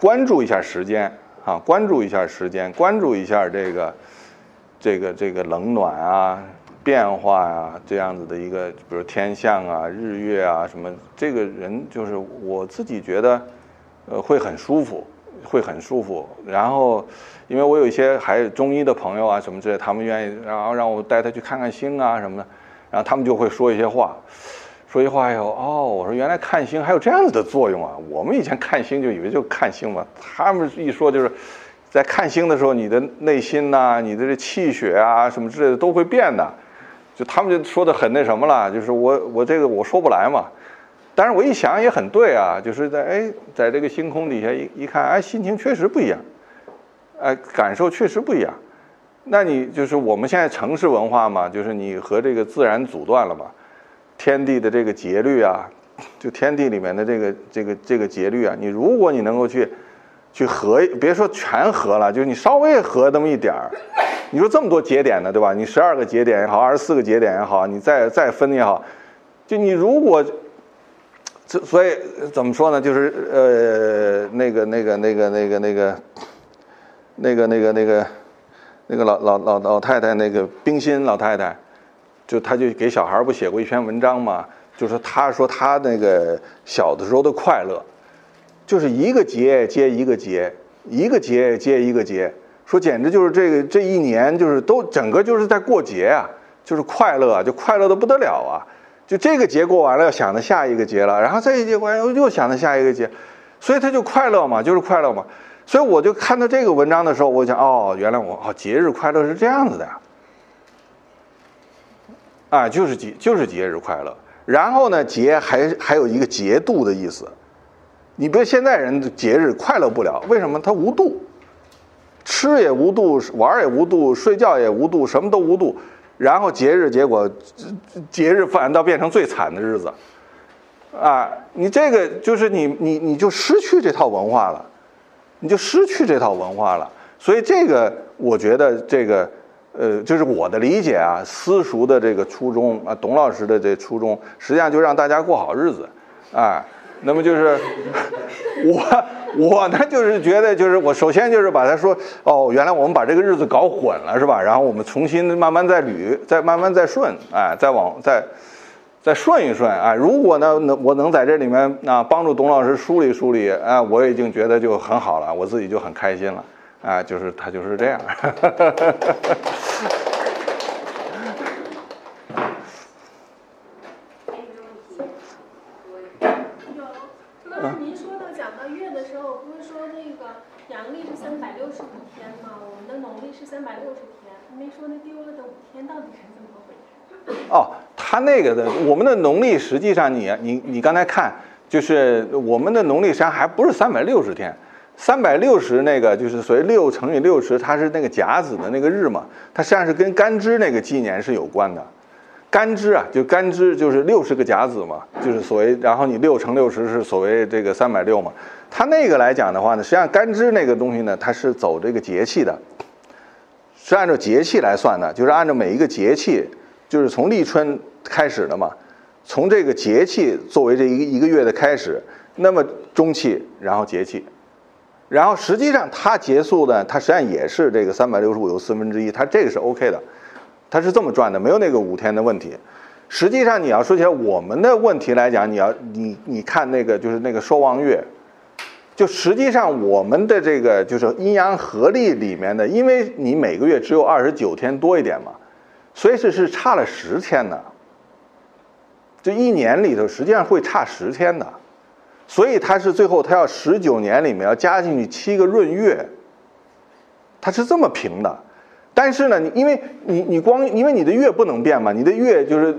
关注一下时间。啊，关注一下时间，关注一下这个，这个这个冷暖啊，变化啊，这样子的一个，比如天象啊、日月啊什么，这个人就是我自己觉得，呃，会很舒服，会很舒服。然后，因为我有一些还有中医的朋友啊什么之类，他们愿意，然后让我带他去看看星啊什么的，然后他们就会说一些话。说一句话以后，哦，我说原来看星还有这样子的作用啊！我们以前看星就以为就看星嘛，他们一说就是，在看星的时候，你的内心呐，你的这气血啊什么之类的都会变的，就他们就说的很那什么了，就是我我这个我说不来嘛。但是我一想也很对啊，就是在哎，在这个星空底下一一看，哎，心情确实不一样，哎，感受确实不一样。那你就是我们现在城市文化嘛，就是你和这个自然阻断了嘛，天地的这个节律啊，就天地里面的这个这个这个节律啊，你如果你能够去去合，别说全合了，就是你稍微合那么一点儿，你说这么多节点呢，对吧？你十二个节点也好，二十四个节点也好，你再再分也好，就你如果。这所以怎么说呢？就是呃，那个那个那个那个那个那个那个那个那个那个老老老老太太，那个冰心老太太，就她就给小孩不写过一篇文章嘛？就是她说她那个小的时候的快乐，就是一个节接一个节，一个节接一个节，说简直就是这个这一年就是都整个就是在过节啊，就是快乐啊，就快乐的不得了啊。就这个节过完了，要想着下一个节了，然后这一节过完又又想着下一个节，所以他就快乐嘛，就是快乐嘛。所以我就看到这个文章的时候，我想哦，原来我哦，节日快乐是这样子的，啊，就是节就是节日快乐。然后呢，节还还有一个节度的意思。你别现在人节日快乐不了，为什么？他无度，吃也无度，玩也无度，睡觉也无度，什么都无度。然后节日结果，节日反倒变成最惨的日子，啊，你这个就是你你你就失去这套文化了，你就失去这套文化了。所以这个我觉得这个呃，就是我的理解啊，私塾的这个初衷啊，董老师的这初衷，实际上就让大家过好日子，啊。那么就是 我我呢，就是觉得就是我首先就是把它说哦，原来我们把这个日子搞混了是吧？然后我们重新慢慢再捋，再慢慢再顺，哎，再往再再顺一顺啊。如果呢能我能在这里面啊帮助董老师梳理梳理，啊，我已经觉得就很好了，我自己就很开心了，啊，就是他就是这样。哦，他那个的，我们的农历实际上，你你你刚才看，就是我们的农历实际上还不是三百六十天，三百六十那个就是所谓六乘以六十，它是那个甲子的那个日嘛，它实际上是跟干支那个纪年是有关的。干支啊，就干支就是六十个甲子嘛，就是所谓，然后你六乘六十是所谓这个三百六嘛。它那个来讲的话呢，实际上干支那个东西呢，它是走这个节气的，是按照节气来算的，就是按照每一个节气。就是从立春开始的嘛，从这个节气作为这一个一个月的开始，那么中气，然后节气，然后实际上它结束呢，它实际上也是这个三百六十五有四分之一，它这个是 OK 的，它是这么转的，没有那个五天的问题。实际上你要说起来我们的问题来讲，你要你你看那个就是那个朔望月，就实际上我们的这个就是阴阳合历里面的，因为你每个月只有二十九天多一点嘛。所以是是差了十天的，这一年里头实际上会差十天的，所以它是最后它要十九年里面要加进去七个闰月，它是这么平的。但是呢，你因为你你光因为你的月不能变嘛，你的月就是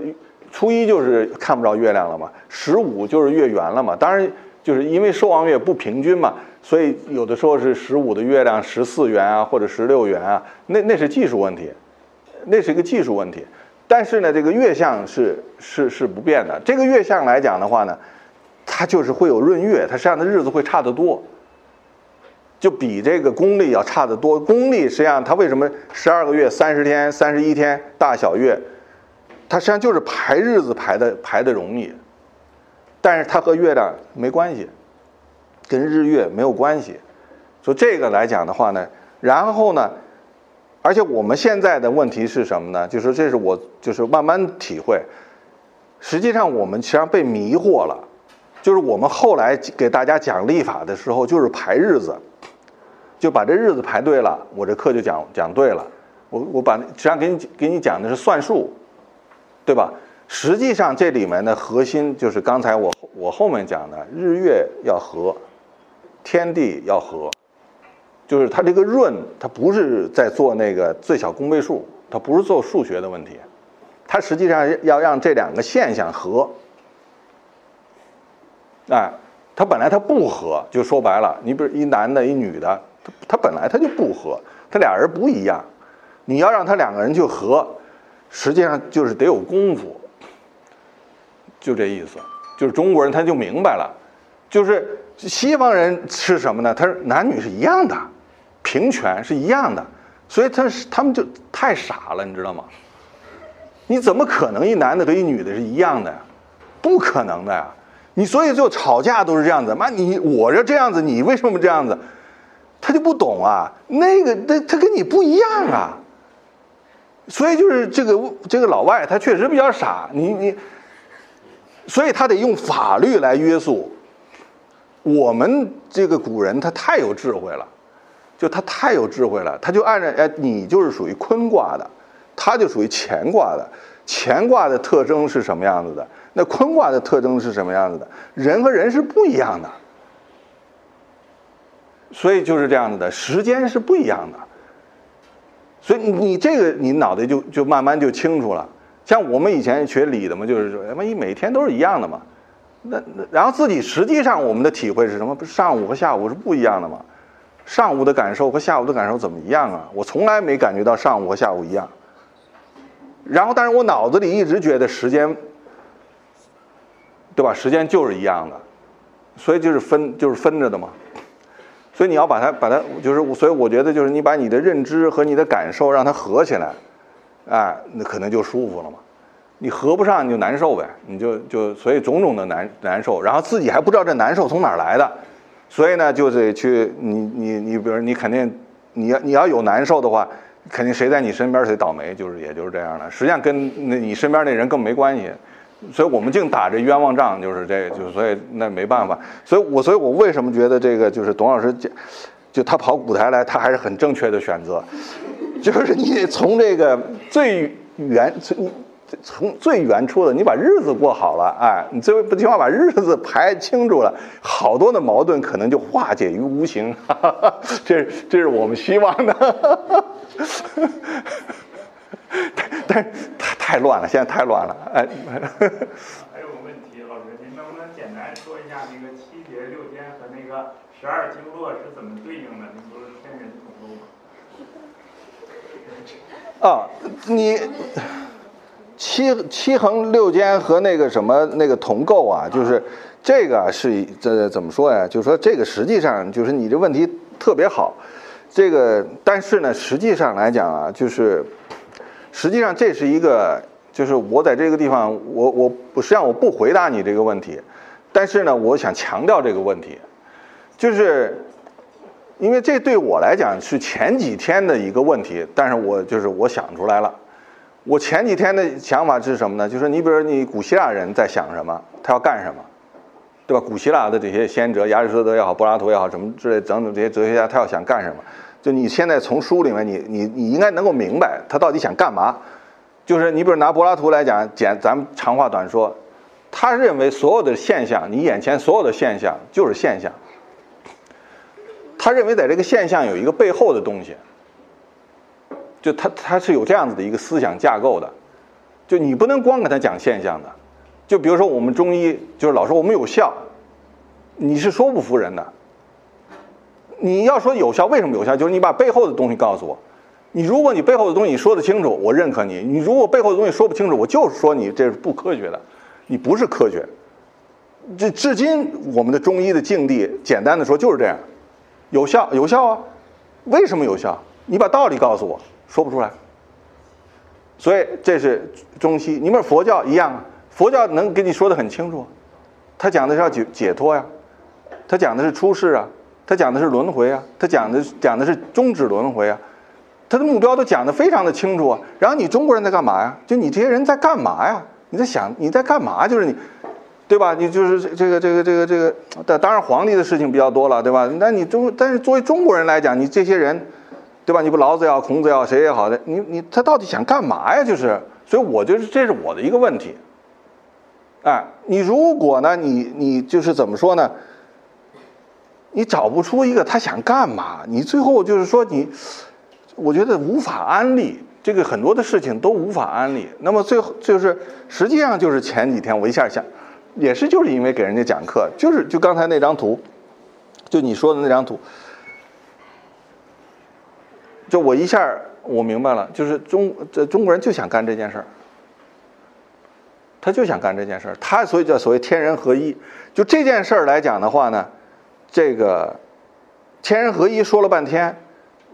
初一就是看不着月亮了嘛，十五就是月圆了嘛。当然就是因为朔望月不平均嘛，所以有的时候是十五的月亮十四圆啊，或者十六圆啊，那那是技术问题。那是一个技术问题，但是呢，这个月相是是是不变的。这个月相来讲的话呢，它就是会有闰月，它实际上的日子会差得多，就比这个公历要差得多。公历实际上它为什么十二个月三十天、三十一天大小月，它实际上就是排日子排的排的容易，但是它和月亮没关系，跟日月没有关系。所以这个来讲的话呢，然后呢。而且我们现在的问题是什么呢？就是这是我就是慢慢体会，实际上我们实际上被迷惑了，就是我们后来给大家讲历法的时候，就是排日子，就把这日子排对了，我这课就讲讲对了。我我把实际上给你给你讲的是算术，对吧？实际上这里面的核心就是刚才我我后面讲的，日月要合，天地要合。就是它这个润，它不是在做那个最小公倍数，它不是做数学的问题，它实际上要让这两个现象合。哎，它本来它不合，就说白了，你比如一男的，一女的，他他本来他就不合，他俩人不一样，你要让他两个人去合，实际上就是得有功夫，就这意思，就是中国人他就明白了，就是西方人是什么呢？他是男女是一样的，平权是一样的，所以他他们就太傻了，你知道吗？你怎么可能一男的和一女的是一样的呀？不可能的呀！你所以就吵架都是这样子，妈你我这这样子，你为什么这样子？他就不懂啊，那个他他跟你不一样啊。所以就是这个这个老外他确实比较傻，你你，所以他得用法律来约束。我们这个古人他太有智慧了，就他太有智慧了，他就按照哎你就是属于坤卦的，他就属于乾卦的，乾卦的特征是什么样子的？那坤卦的特征是什么样子的？人和人是不一样的，所以就是这样子的，时间是不一样的。所以你这个你脑袋就就慢慢就清楚了。像我们以前学理的嘛，就是说，万一每天都是一样的嘛，那那然后自己实际上我们的体会是什么？不上午和下午是不一样的嘛？上午的感受和下午的感受怎么一样啊？我从来没感觉到上午和下午一样。然后，但是我脑子里一直觉得时间。对吧？时间就是一样的，所以就是分就是分着的嘛。所以你要把它把它就是，所以我觉得就是你把你的认知和你的感受让它合起来，哎，那可能就舒服了嘛。你合不上你就难受呗，你就就所以种种的难难受，然后自己还不知道这难受从哪儿来的，所以呢就得去你你你比如你肯定你要你要有难受的话，肯定谁在你身边谁倒霉，就是也就是这样的。实际上跟那你身边那人更没关系。所以我们净打这冤枉仗，就是这，就所以那没办法。所以我，所以我为什么觉得这个就是董老师，就他跑舞台来，他还是很正确的选择。就是你从这个最原，你 从最原初的，你把日子过好了，哎，你最不起码把日子排清楚了，好多的矛盾可能就化解于无形。这是这是我们希望的。但但太太乱了，现在太乱了，哎。还有个问题，老师，您能不能简单说一下那个七节六间和那个十二经络是怎么对应的？您不是天人同构吗？啊，你七七横六间和那个什么那个同构啊，就是这个是这怎么说呀？就是说这个实际上就是你这问题特别好，这个但是呢，实际上来讲啊，就是。实际上这是一个，就是我在这个地方，我我实际上我不回答你这个问题，但是呢，我想强调这个问题，就是因为这对我来讲是前几天的一个问题，但是我就是我想出来了，我前几天的想法是什么呢？就是你比如你古希腊人在想什么，他要干什么，对吧？古希腊的这些先哲，亚里士多德也好，柏拉图也好，什么之类等等这些哲学家，他要想干什么？就你现在从书里面，你你你应该能够明白他到底想干嘛。就是你比如拿柏拉图来讲，简咱们长话短说，他认为所有的现象，你眼前所有的现象就是现象。他认为在这个现象有一个背后的东西，就他他是有这样子的一个思想架构的。就你不能光给他讲现象的。就比如说我们中医，就是老说我们有效，你是说不服人的。你要说有效，为什么有效？就是你把背后的东西告诉我。你如果你背后的东西说得清楚，我认可你；你如果背后的东西说不清楚，我就是说你这是不科学的，你不是科学。这至今我们的中医的境地，简单的说就是这样，有效有效啊。为什么有效？你把道理告诉我，说不出来。所以这是中西，你们佛教一样啊。佛教能给你说的很清楚，他讲的是要解解脱呀，他讲的是出世啊。他讲的是轮回啊，他讲的讲的是终止轮回啊，他的目标都讲得非常的清楚啊。然后你中国人在干嘛呀？就你这些人在干嘛呀？你在想你在干嘛？就是你，对吧？你就是这个这个这个这个，当当然皇帝的事情比较多了，对吧？那你中但是作为中国人来讲，你这些人，对吧？你不老子要，孔子要，谁也好的，你你他到底想干嘛呀？就是，所以我觉得这是我的一个问题。哎，你如果呢，你你就是怎么说呢？你找不出一个他想干嘛，你最后就是说你，我觉得无法安利，这个很多的事情都无法安利。那么最后就是实际上就是前几天我一下想，也是就是因为给人家讲课，就是就刚才那张图，就你说的那张图，就我一下我明白了，就是中这中国人就想干这件事儿。他就想干这件事儿，他所以叫所谓天人合一。就这件事儿来讲的话呢，这个天人合一说了半天，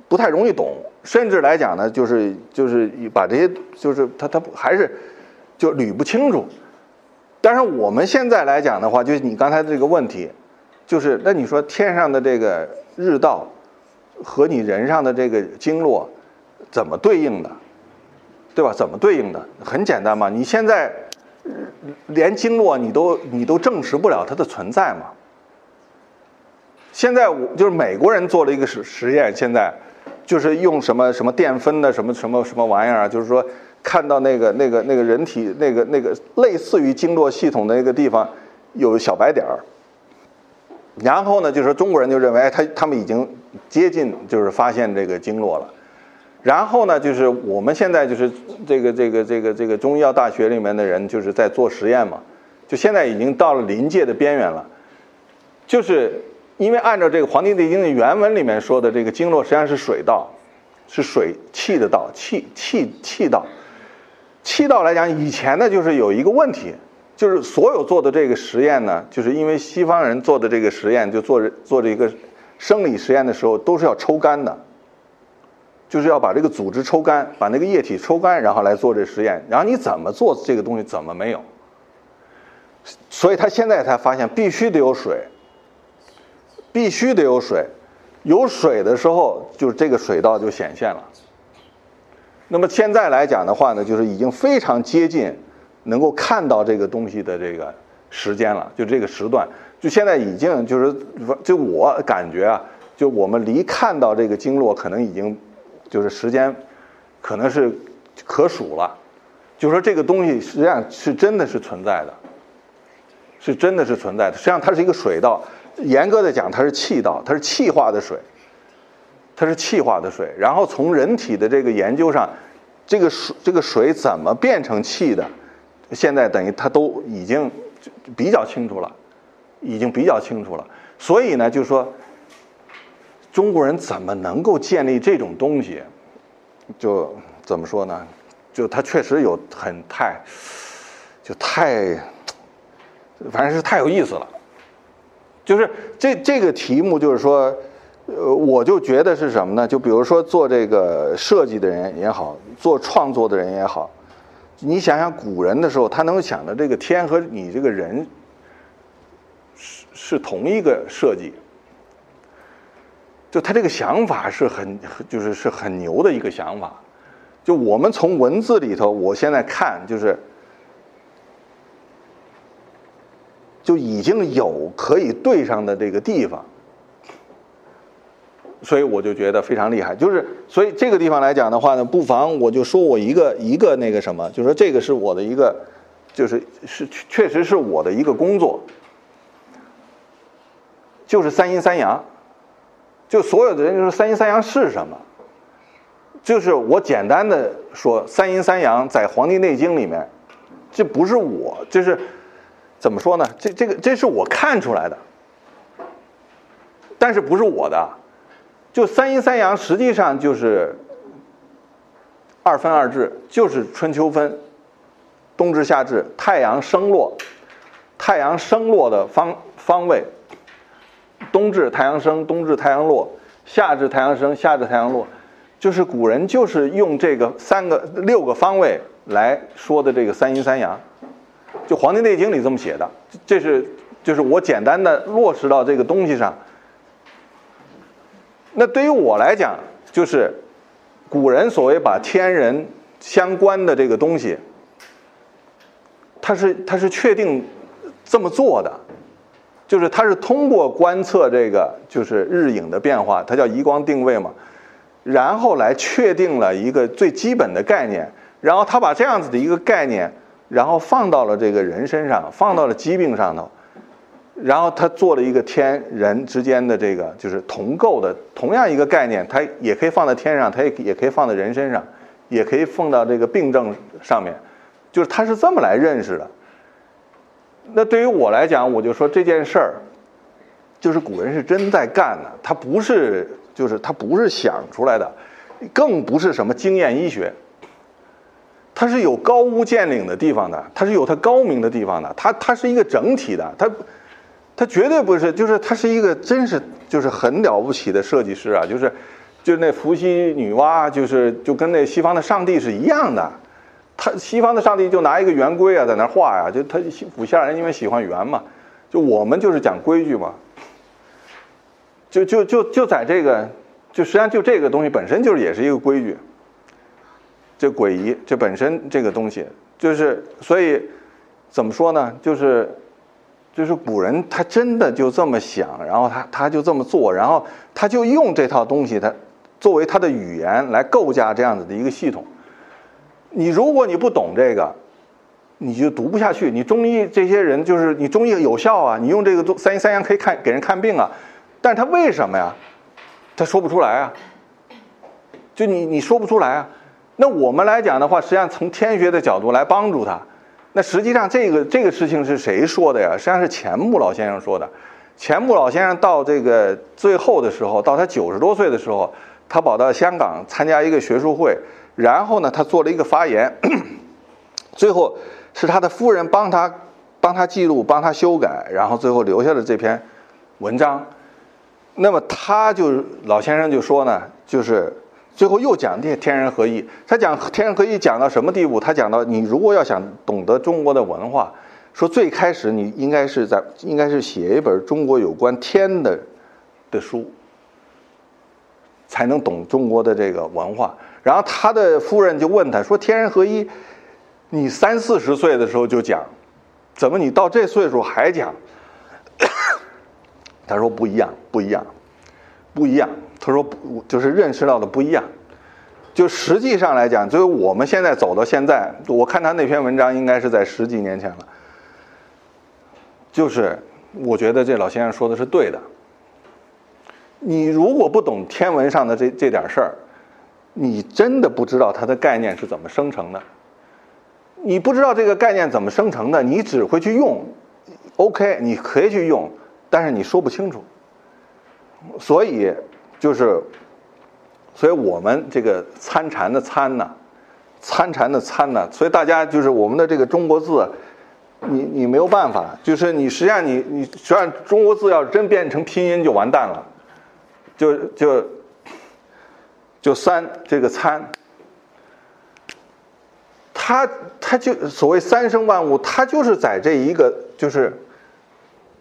不太容易懂，甚至来讲呢，就是就是把这些就是他他还是就捋不清楚。但是我们现在来讲的话，就是你刚才这个问题，就是那你说天上的这个日道和你人上的这个经络怎么对应的，对吧？怎么对应的？很简单嘛，你现在。连经络你都你都证实不了它的存在嘛？现在我就是美国人做了一个实实验，现在就是用什么什么淀粉的什么什么什么玩意儿，就是说看到那个那个那个人体那个那个类似于经络系统的那个地方有小白点儿，然后呢，就是中国人就认为他他们已经接近就是发现这个经络了。然后呢，就是我们现在就是这个这个这个这个中医药大学里面的人，就是在做实验嘛，就现在已经到了临界的边缘了，就是因为按照这个《黄帝内经》的原文里面说的，这个经络实际上是水道，是水气的道，气气气道，气道来讲，以前呢就是有一个问题，就是所有做的这个实验呢，就是因为西方人做的这个实验，就做做这个生理实验的时候，都是要抽干的。就是要把这个组织抽干，把那个液体抽干，然后来做这实验。然后你怎么做这个东西，怎么没有？所以他现在才发现，必须得有水，必须得有水。有水的时候，就是这个水道就显现了。那么现在来讲的话呢，就是已经非常接近能够看到这个东西的这个时间了，就这个时段，就现在已经就是，就我感觉啊，就我们离看到这个经络可能已经。就是时间，可能是可数了。就说这个东西实际上是真的是存在的，是真的是存在的。实际上它是一个水道，严格的讲它是气道，它是气化的水，它是气化的水。然后从人体的这个研究上，这个水这个水怎么变成气的，现在等于它都已经比较清楚了，已经比较清楚了。所以呢，就是说。中国人怎么能够建立这种东西？就怎么说呢？就他确实有很太，就太，反正是太有意思了。就是这这个题目，就是说，呃，我就觉得是什么呢？就比如说做这个设计的人也好，做创作的人也好，你想想古人的时候，他能想的这个天和你这个人是同一个设计。就他这个想法是很，就是是很牛的一个想法。就我们从文字里头，我现在看就是，就已经有可以对上的这个地方，所以我就觉得非常厉害。就是所以这个地方来讲的话呢，不妨我就说我一个一个那个什么，就说这个是我的一个，就是是确实是我的一个工作，就是三阴三阳。就所有的人就说三阴三阳是什么？就是我简单的说，三阴三阳在《黄帝内经》里面，这不是我，就是怎么说呢？这这个这是我看出来的，但是不是我的。就三阴三阳实际上就是二分二至，就是春秋分，冬至夏至，太阳升落，太阳升落的方方位。冬至太阳升，冬至太阳落；夏至太阳升，夏至太阳落。就是古人就是用这个三个六个方位来说的这个三阴三阳，就《黄帝内经》里这么写的。这是就是我简单的落实到这个东西上。那对于我来讲，就是古人所谓把天人相关的这个东西，他是他是确定这么做的。就是它是通过观测这个就是日影的变化，它叫移光定位嘛，然后来确定了一个最基本的概念，然后他把这样子的一个概念，然后放到了这个人身上，放到了疾病上头，然后他做了一个天人之间的这个就是同构的同样一个概念，它也可以放在天上，它也也可以放在人身上，也可以放到这个病症上面，就是他是这么来认识的。那对于我来讲，我就说这件事儿，就是古人是真在干的，他不是就是他不是想出来的，更不是什么经验医学。它是有高屋建瓴的地方的，它是有它高明的地方的，它它是一个整体的，它它绝对不是，就是它是一个真是就是很了不起的设计师啊，就是就是那伏羲女娲，就是就跟那西方的上帝是一样的，他西方的上帝就拿一个圆规啊在那画呀，就他古希腊人因为喜欢圆嘛，就我们就是讲规矩嘛，就就就就在这个，就实际上就这个东西本身就是也是一个规矩。这诡异，这本身这个东西就是，所以怎么说呢？就是，就是古人他真的就这么想，然后他他就这么做，然后他就用这套东西，他作为他的语言来构架这样子的一个系统。你如果你不懂这个，你就读不下去。你中医这些人就是你中医有效啊，你用这个三阴三阳可以看给人看病啊，但是他为什么呀？他说不出来啊，就你你说不出来啊。那我们来讲的话，实际上从天学的角度来帮助他。那实际上这个这个事情是谁说的呀？实际上是钱穆老先生说的。钱穆老先生到这个最后的时候，到他九十多岁的时候，他跑到香港参加一个学术会，然后呢，他做了一个发言，最后是他的夫人帮他帮他记录、帮他修改，然后最后留下了这篇文章。那么他就老先生就说呢，就是。最后又讲天天人合一，他讲天人合一讲到什么地步？他讲到你如果要想懂得中国的文化，说最开始你应该是在应该是写一本中国有关天的的书，才能懂中国的这个文化。然后他的夫人就问他说：“天人合一，你三四十岁的时候就讲，怎么你到这岁数还讲？” 他说：“不一样，不一样，不一样。”他说：“不，就是认识到的不一样。就实际上来讲，就是我们现在走到现在，我看他那篇文章应该是在十几年前了。就是我觉得这老先生说的是对的。你如果不懂天文上的这这点事儿，你真的不知道它的概念是怎么生成的。你不知道这个概念怎么生成的，你只会去用。OK，你可以去用，但是你说不清楚。所以。”就是，所以我们这个参禅的参呢，参禅的参呢，所以大家就是我们的这个中国字，你你没有办法，就是你实际上你你实际上中国字要真变成拼音就完蛋了，就就就三这个参，它它就所谓三生万物，它就是在这一个就是，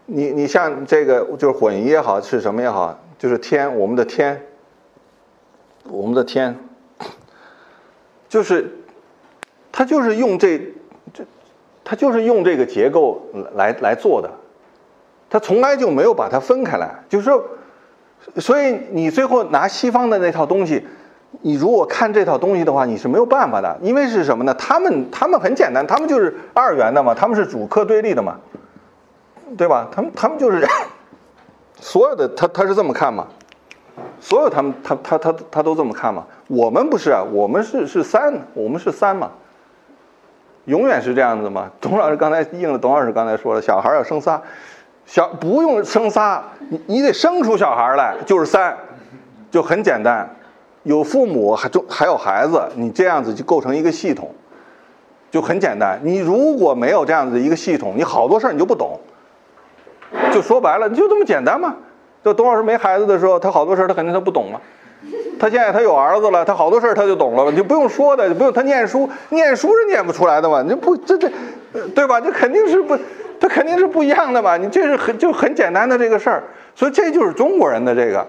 你你像这个就是混音也好是什么也好。就是天，我们的天，我们的天，就是，他就是用这这，他就是用这个结构来来做的，他从来就没有把它分开来。就是说，所以你最后拿西方的那套东西，你如果看这套东西的话，你是没有办法的，因为是什么呢？他们他们很简单，他们就是二元的嘛，他们是主客对立的嘛，对吧？他们他们就是。所有的他他是这么看嘛？所有他们他他他他都这么看嘛？我们不是啊，我们是是三，我们是三嘛，永远是这样子嘛。董老师刚才应了，董老师刚才说了，小孩要生仨，小不用生仨，你你得生出小孩来就是三，就很简单。有父母还就还有孩子，你这样子就构成一个系统，就很简单。你如果没有这样子一个系统，你好多事儿你就不懂。就说白了，就这么简单嘛。就董老师没孩子的时候，他好多事儿他肯定他不懂嘛。他现在他有儿子了，他好多事儿他就懂了，就不用说的，不用他念书，念书是念不出来的嘛。你不这这，对吧？这肯定是不，他肯定是不一样的嘛。你这是很就很简单的这个事儿，所以这就是中国人的这个，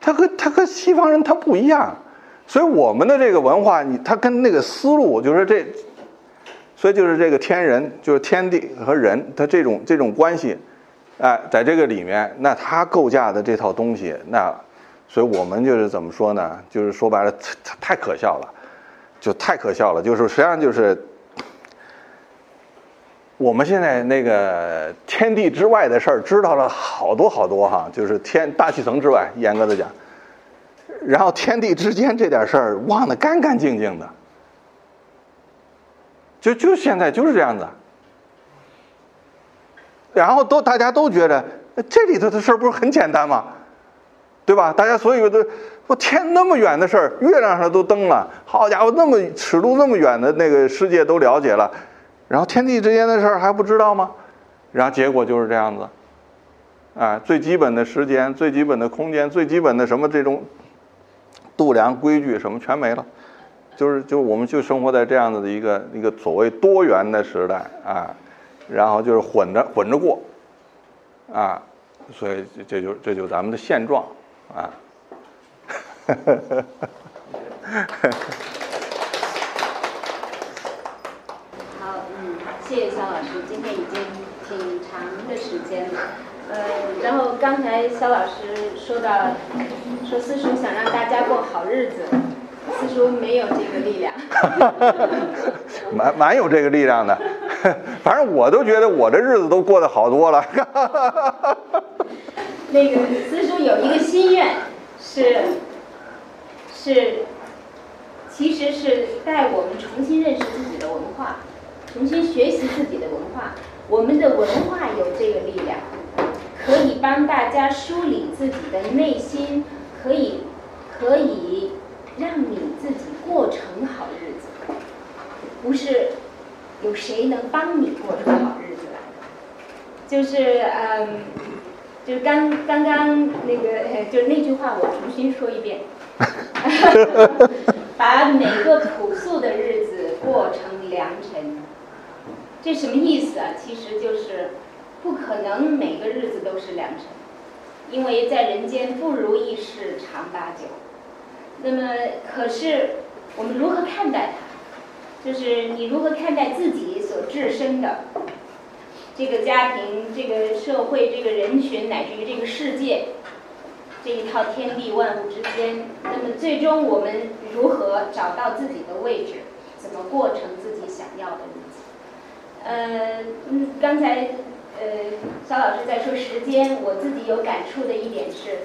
他和他和西方人他不一样。所以我们的这个文化，你他跟那个思路就是这，所以就是这个天人就是天地和人，他这种这种关系。哎，在这个里面，那他构架的这套东西，那，所以我们就是怎么说呢？就是说白了，太太可笑了，就太可笑了。就是实际上就是，我们现在那个天地之外的事儿知道了好多好多哈，就是天大气层之外，严格的讲，然后天地之间这点事儿忘得干干净净的，就就现在就是这样子。然后都大家都觉得这里头的事儿不是很简单吗？对吧？大家所有的我天那么远的事儿，月亮上都登了，好家伙，那么尺度那么远的那个世界都了解了，然后天地之间的事儿还不知道吗？然后结果就是这样子，啊，最基本的时间、最基本的空间、最基本的什么这种度量规矩什么全没了，就是就我们就生活在这样子的一个一个所谓多元的时代啊。然后就是混着混着过，啊，所以这就这就咱们的现状啊。好，嗯，谢谢肖老师，今天已经挺长的时间了，呃，然后刚才肖老师说到，说四叔想让大家过好日子，四叔没有这个力量。蛮蛮有这个力量的。反正我都觉得我这日子都过得好多了。那个私塾有一个心愿，是是，其实是带我们重新认识自己的文化，重新学习自己的文化。我们的文化有这个力量，可以帮大家梳理自己的内心，可以可以让你自己过成好日子，不是。有谁能帮你过出好日子来的？就是嗯，就刚刚刚那个，就那句话，我重新说一遍，把每个朴素的日子过成良辰。这什么意思啊？其实就是不可能每个日子都是良辰，因为在人间不如意事常八九。那么，可是我们如何看待它？就是你如何看待自己所置身的这个家庭、这个社会、这个人群，乃至于这个世界这一套天地万物之间？那么最终我们如何找到自己的位置？怎么过成自己想要的日子？呃，嗯，刚才呃肖老师在说时间，我自己有感触的一点是，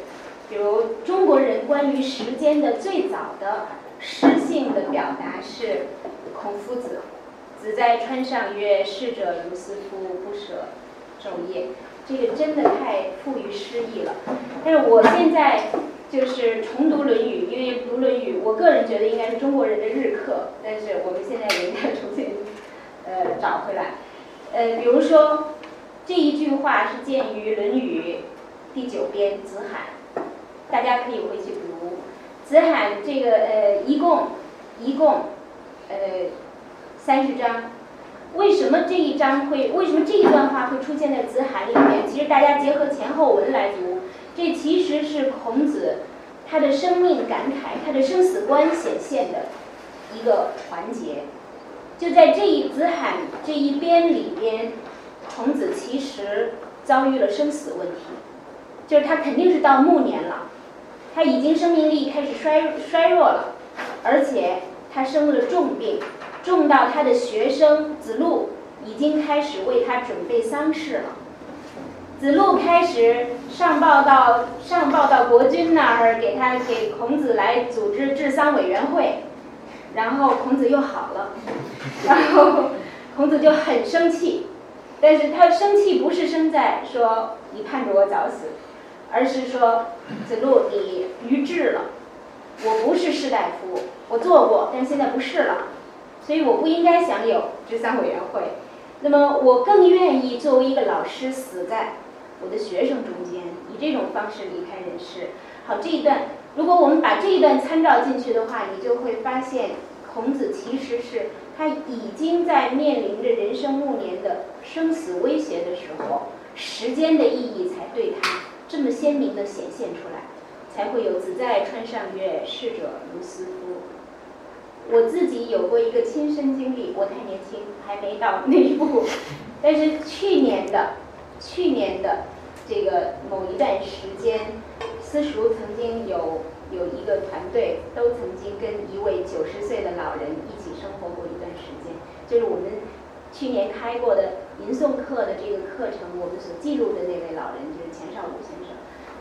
比如中国人关于时间的最早的诗性的表达是。孔夫子，子在川上曰：“逝者如斯夫，不舍昼夜。”这个真的太富于诗意了。但是我现在就是重读《论语》，因为读《论语》，我个人觉得应该是中国人的日课。但是我们现在也应该重新呃找回来。呃，比如说这一句话是见于《论语》第九编《子罕》，大家可以回去读。子罕这个呃，一共一共。呃，三十章，为什么这一章会？为什么这一段话会出现在《子罕》里面？其实大家结合前后文来读，这其实是孔子他的生命感慨、他的生死观显现的一个环节。就在这一《子罕》这一边里边，孔子其实遭遇了生死问题，就是他肯定是到暮年了，他已经生命力开始衰衰弱了，而且。他生了重病，重到他的学生子路已经开始为他准备丧事了。子路开始上报到上报到国君那儿，给他给孔子来组织治丧委员会，然后孔子又好了，然后孔子就很生气，但是他生气不是生在说你盼着我早死，而是说子路你愚智了，我不是士大夫。我做过，但现在不是了，所以我不应该享有治丧委员会。那么，我更愿意作为一个老师死在我的学生中间，以这种方式离开人世。好，这一段，如果我们把这一段参照进去的话，你就会发现，孔子其实是他已经在面临着人生暮年的生死威胁的时候，时间的意义才对他这么鲜明的显现出来，才会有“子在川上曰：逝者如斯夫。”我自己有过一个亲身经历，我太年轻，还没到那一步。但是去年的，去年的这个某一段时间，私塾曾经有有一个团队，都曾经跟一位九十岁的老人一起生活过一段时间。就是我们去年开过的吟诵课的这个课程，我们所记录的那位老人就是钱少武先生。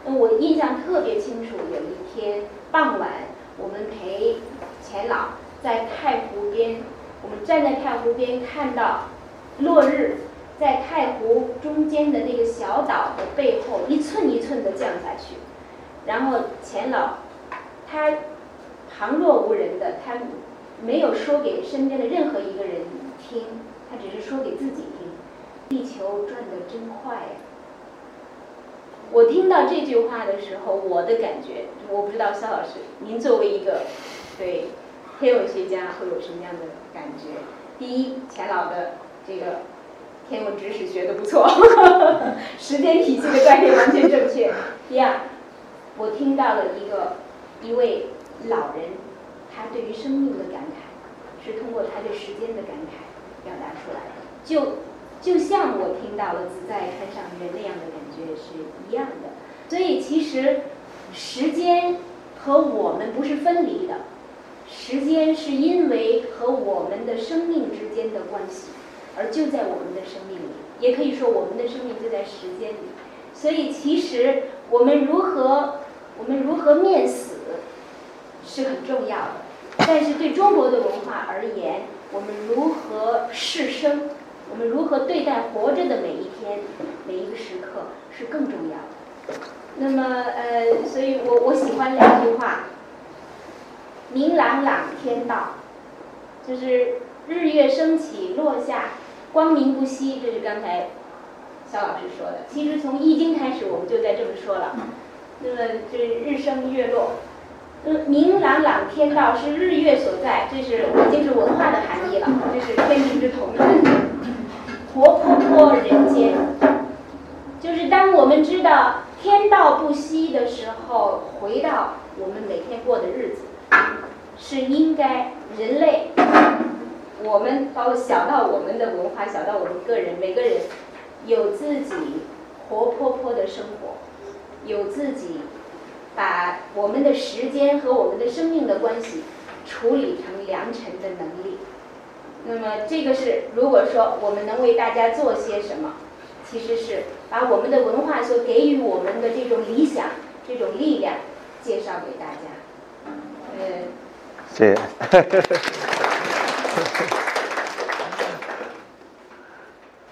那我印象特别清楚，有一天傍晚，我们陪钱老。在太湖边我们站在太湖边看到落日在太湖中间的那个小岛的背后一寸一寸的降下去，然后钱老他旁若无人的，他没有说给身边的任何一个人听，他只是说给自己听。地球转得真快呀！我听到这句话的时候，我的感觉，我不知道肖老师，您作为一个对天文学家会有什么样的感觉？第一，钱老的这个天文知识学得不错，时间体系的概念完全正确。第二，我听到了一个一位老人，他对于生命的感慨，是通过他对时间的感慨表达出来的，就就像我听到了子在看上人那样的感觉是一样的。所以其实时间和我们不是分离的，时间是因为和我们的生命之间的关系，而就在我们的生命里，也可以说我们的生命就在时间里。所以其实我们如何我们如何面死是很重要的，但是对中国的文化而言，我们如何视生，我们如何对待活着的每一天、每一个时刻是更重要的。那么呃，所以我我喜欢两句话：明朗朗天道，就是日月升起落下，光明不息。这是刚才肖老师说的。其实从《易经》开始，我们就在这么说了。那么这日升月落，嗯，明朗朗天道是日月所在，这是已经是文化的含义了，这是天地之同。活泼泼人间，就是当我们知道天道不息的时候，回到我们每天过的日子，是应该人类，我们包括小到我们的文化，小到我们个人，每个人有自己活泼泼的生活，有自己把我们的时间和我们的生命的关系处理成良辰的能力。那么这个是，如果说我们能为大家做些什么，其实是把我们的文化所给予我们的这种理想、这种力量介绍给大家。呃，谢谢。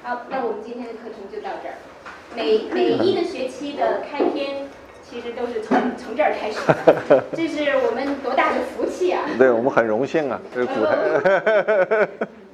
好，那我们今天的课程就到这儿。每每一个学期的开篇，其实都是从从这儿开始的，这是我们多大的福气啊！对我们很荣幸啊，这是古台。